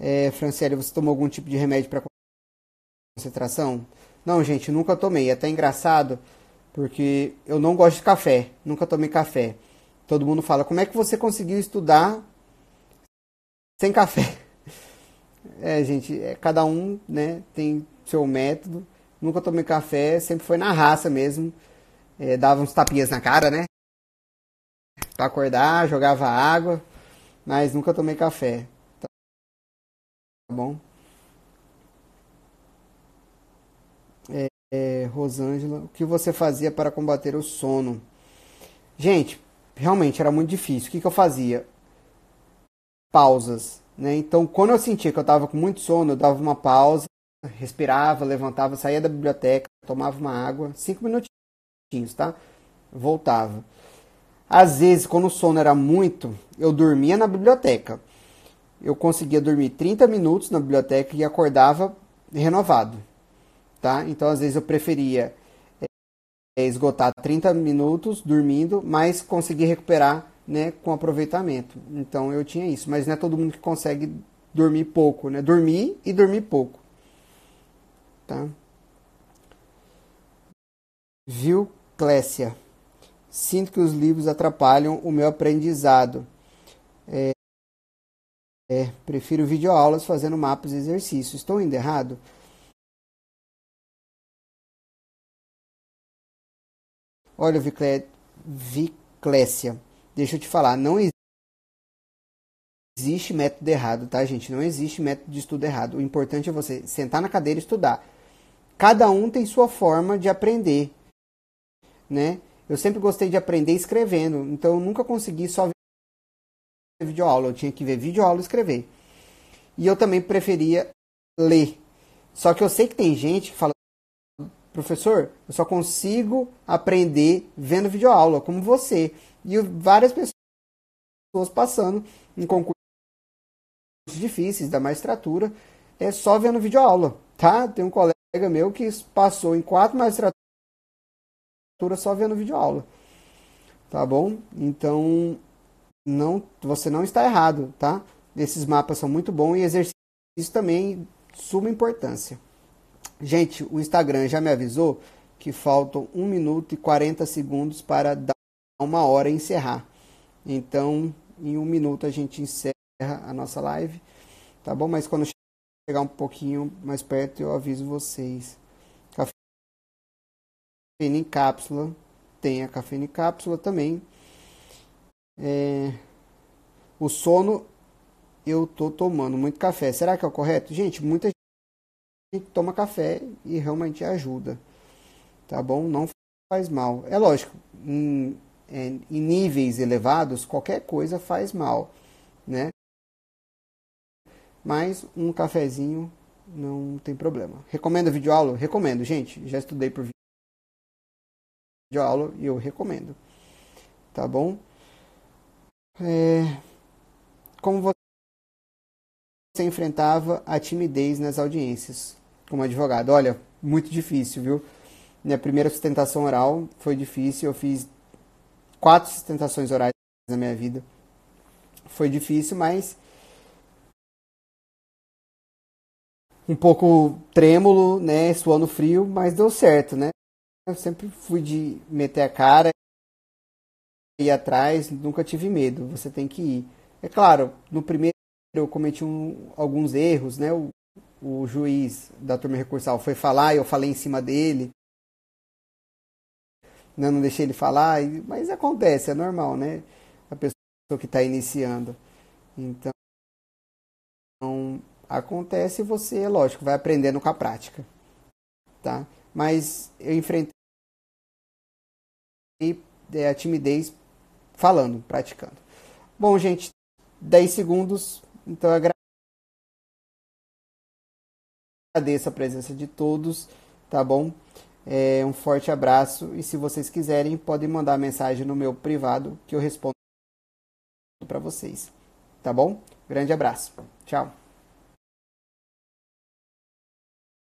É, Franciele, você tomou algum tipo de remédio para concentração? Não, gente, nunca tomei. É até engraçado, porque eu não gosto de café. Nunca tomei café. Todo mundo fala, como é que você conseguiu estudar sem café? É, gente, é, cada um né, tem seu método. Nunca tomei café, sempre foi na raça mesmo. É, dava uns tapinhas na cara, né? Pra acordar, jogava água, mas nunca tomei café. Tá bom? É, Rosângela, o que você fazia para combater o sono? Gente, realmente era muito difícil. O que, que eu fazia? Pausas né? Então, quando eu sentia que eu estava com muito sono, eu dava uma pausa, respirava, levantava, saía da biblioteca, tomava uma água, cinco minutinhos, tá? Voltava. Às vezes, quando o sono era muito, eu dormia na biblioteca. Eu conseguia dormir 30 minutos na biblioteca e acordava renovado, tá? Então, às vezes, eu preferia é, esgotar 30 minutos dormindo, mas conseguir recuperar né, com aproveitamento. Então eu tinha isso, mas não é todo mundo que consegue dormir pouco, né? Dormir e dormir pouco. Tá? Viu, Clécia? Sinto que os livros atrapalham o meu aprendizado. É, é, prefiro videoaulas fazendo mapas e exercícios. Estou indo errado? Olha, Viclécia. Deixa eu te falar, não existe método errado, tá, gente? Não existe método de estudo errado. O importante é você sentar na cadeira e estudar. Cada um tem sua forma de aprender, né? Eu sempre gostei de aprender escrevendo, então eu nunca consegui só ver videoaula. Eu tinha que ver videoaula e escrever. E eu também preferia ler. Só que eu sei que tem gente que fala, professor, eu só consigo aprender vendo videoaula, como você e várias pessoas passando em concursos difíceis da magistratura é só vendo videoaula, tá? Tem um colega meu que passou em quatro magistraturas só vendo vídeo aula. Tá bom? Então, não, você não está errado, tá? Esses mapas são muito bons e exercício também suma importância. Gente, o Instagram já me avisou que faltam 1 minuto e 40 segundos para dar uma hora e encerrar. Então, em um minuto a gente encerra a nossa live, tá bom? Mas quando chegar um pouquinho mais perto eu aviso vocês. Cafeína em cápsula, tem a cafeína em cápsula também. É... O sono eu tô tomando muito café. Será que é o correto? Gente, muita toma café e realmente ajuda. Tá bom? Não faz mal. É lógico, em, em níveis elevados, qualquer coisa faz mal, né? Mas um cafezinho não tem problema. Recomendo videoaula? Recomendo, gente. Já estudei por videoaula e eu recomendo. Tá bom? É... Como você enfrentava a timidez nas audiências como advogado? Olha, muito difícil, viu? Minha primeira sustentação oral foi difícil. Eu fiz quatro sustentações orais na minha vida. Foi difícil, mas um pouco trêmulo, né, suando frio, mas deu certo, né? Eu sempre fui de meter a cara ir atrás, nunca tive medo. Você tem que ir. É claro, no primeiro eu cometi um, alguns erros, né? O juiz da turma recursal foi falar e eu falei em cima dele. Não, não deixei ele falar, mas acontece, é normal, né? A pessoa que está iniciando. Então, acontece e você, lógico, vai aprendendo com a prática. Tá? Mas eu enfrentei a timidez falando, praticando. Bom, gente, 10 segundos então eu agradeço a presença de todos, tá bom? É, um forte abraço e se vocês quiserem podem mandar mensagem no meu privado que eu respondo para vocês, tá bom? Grande abraço, tchau.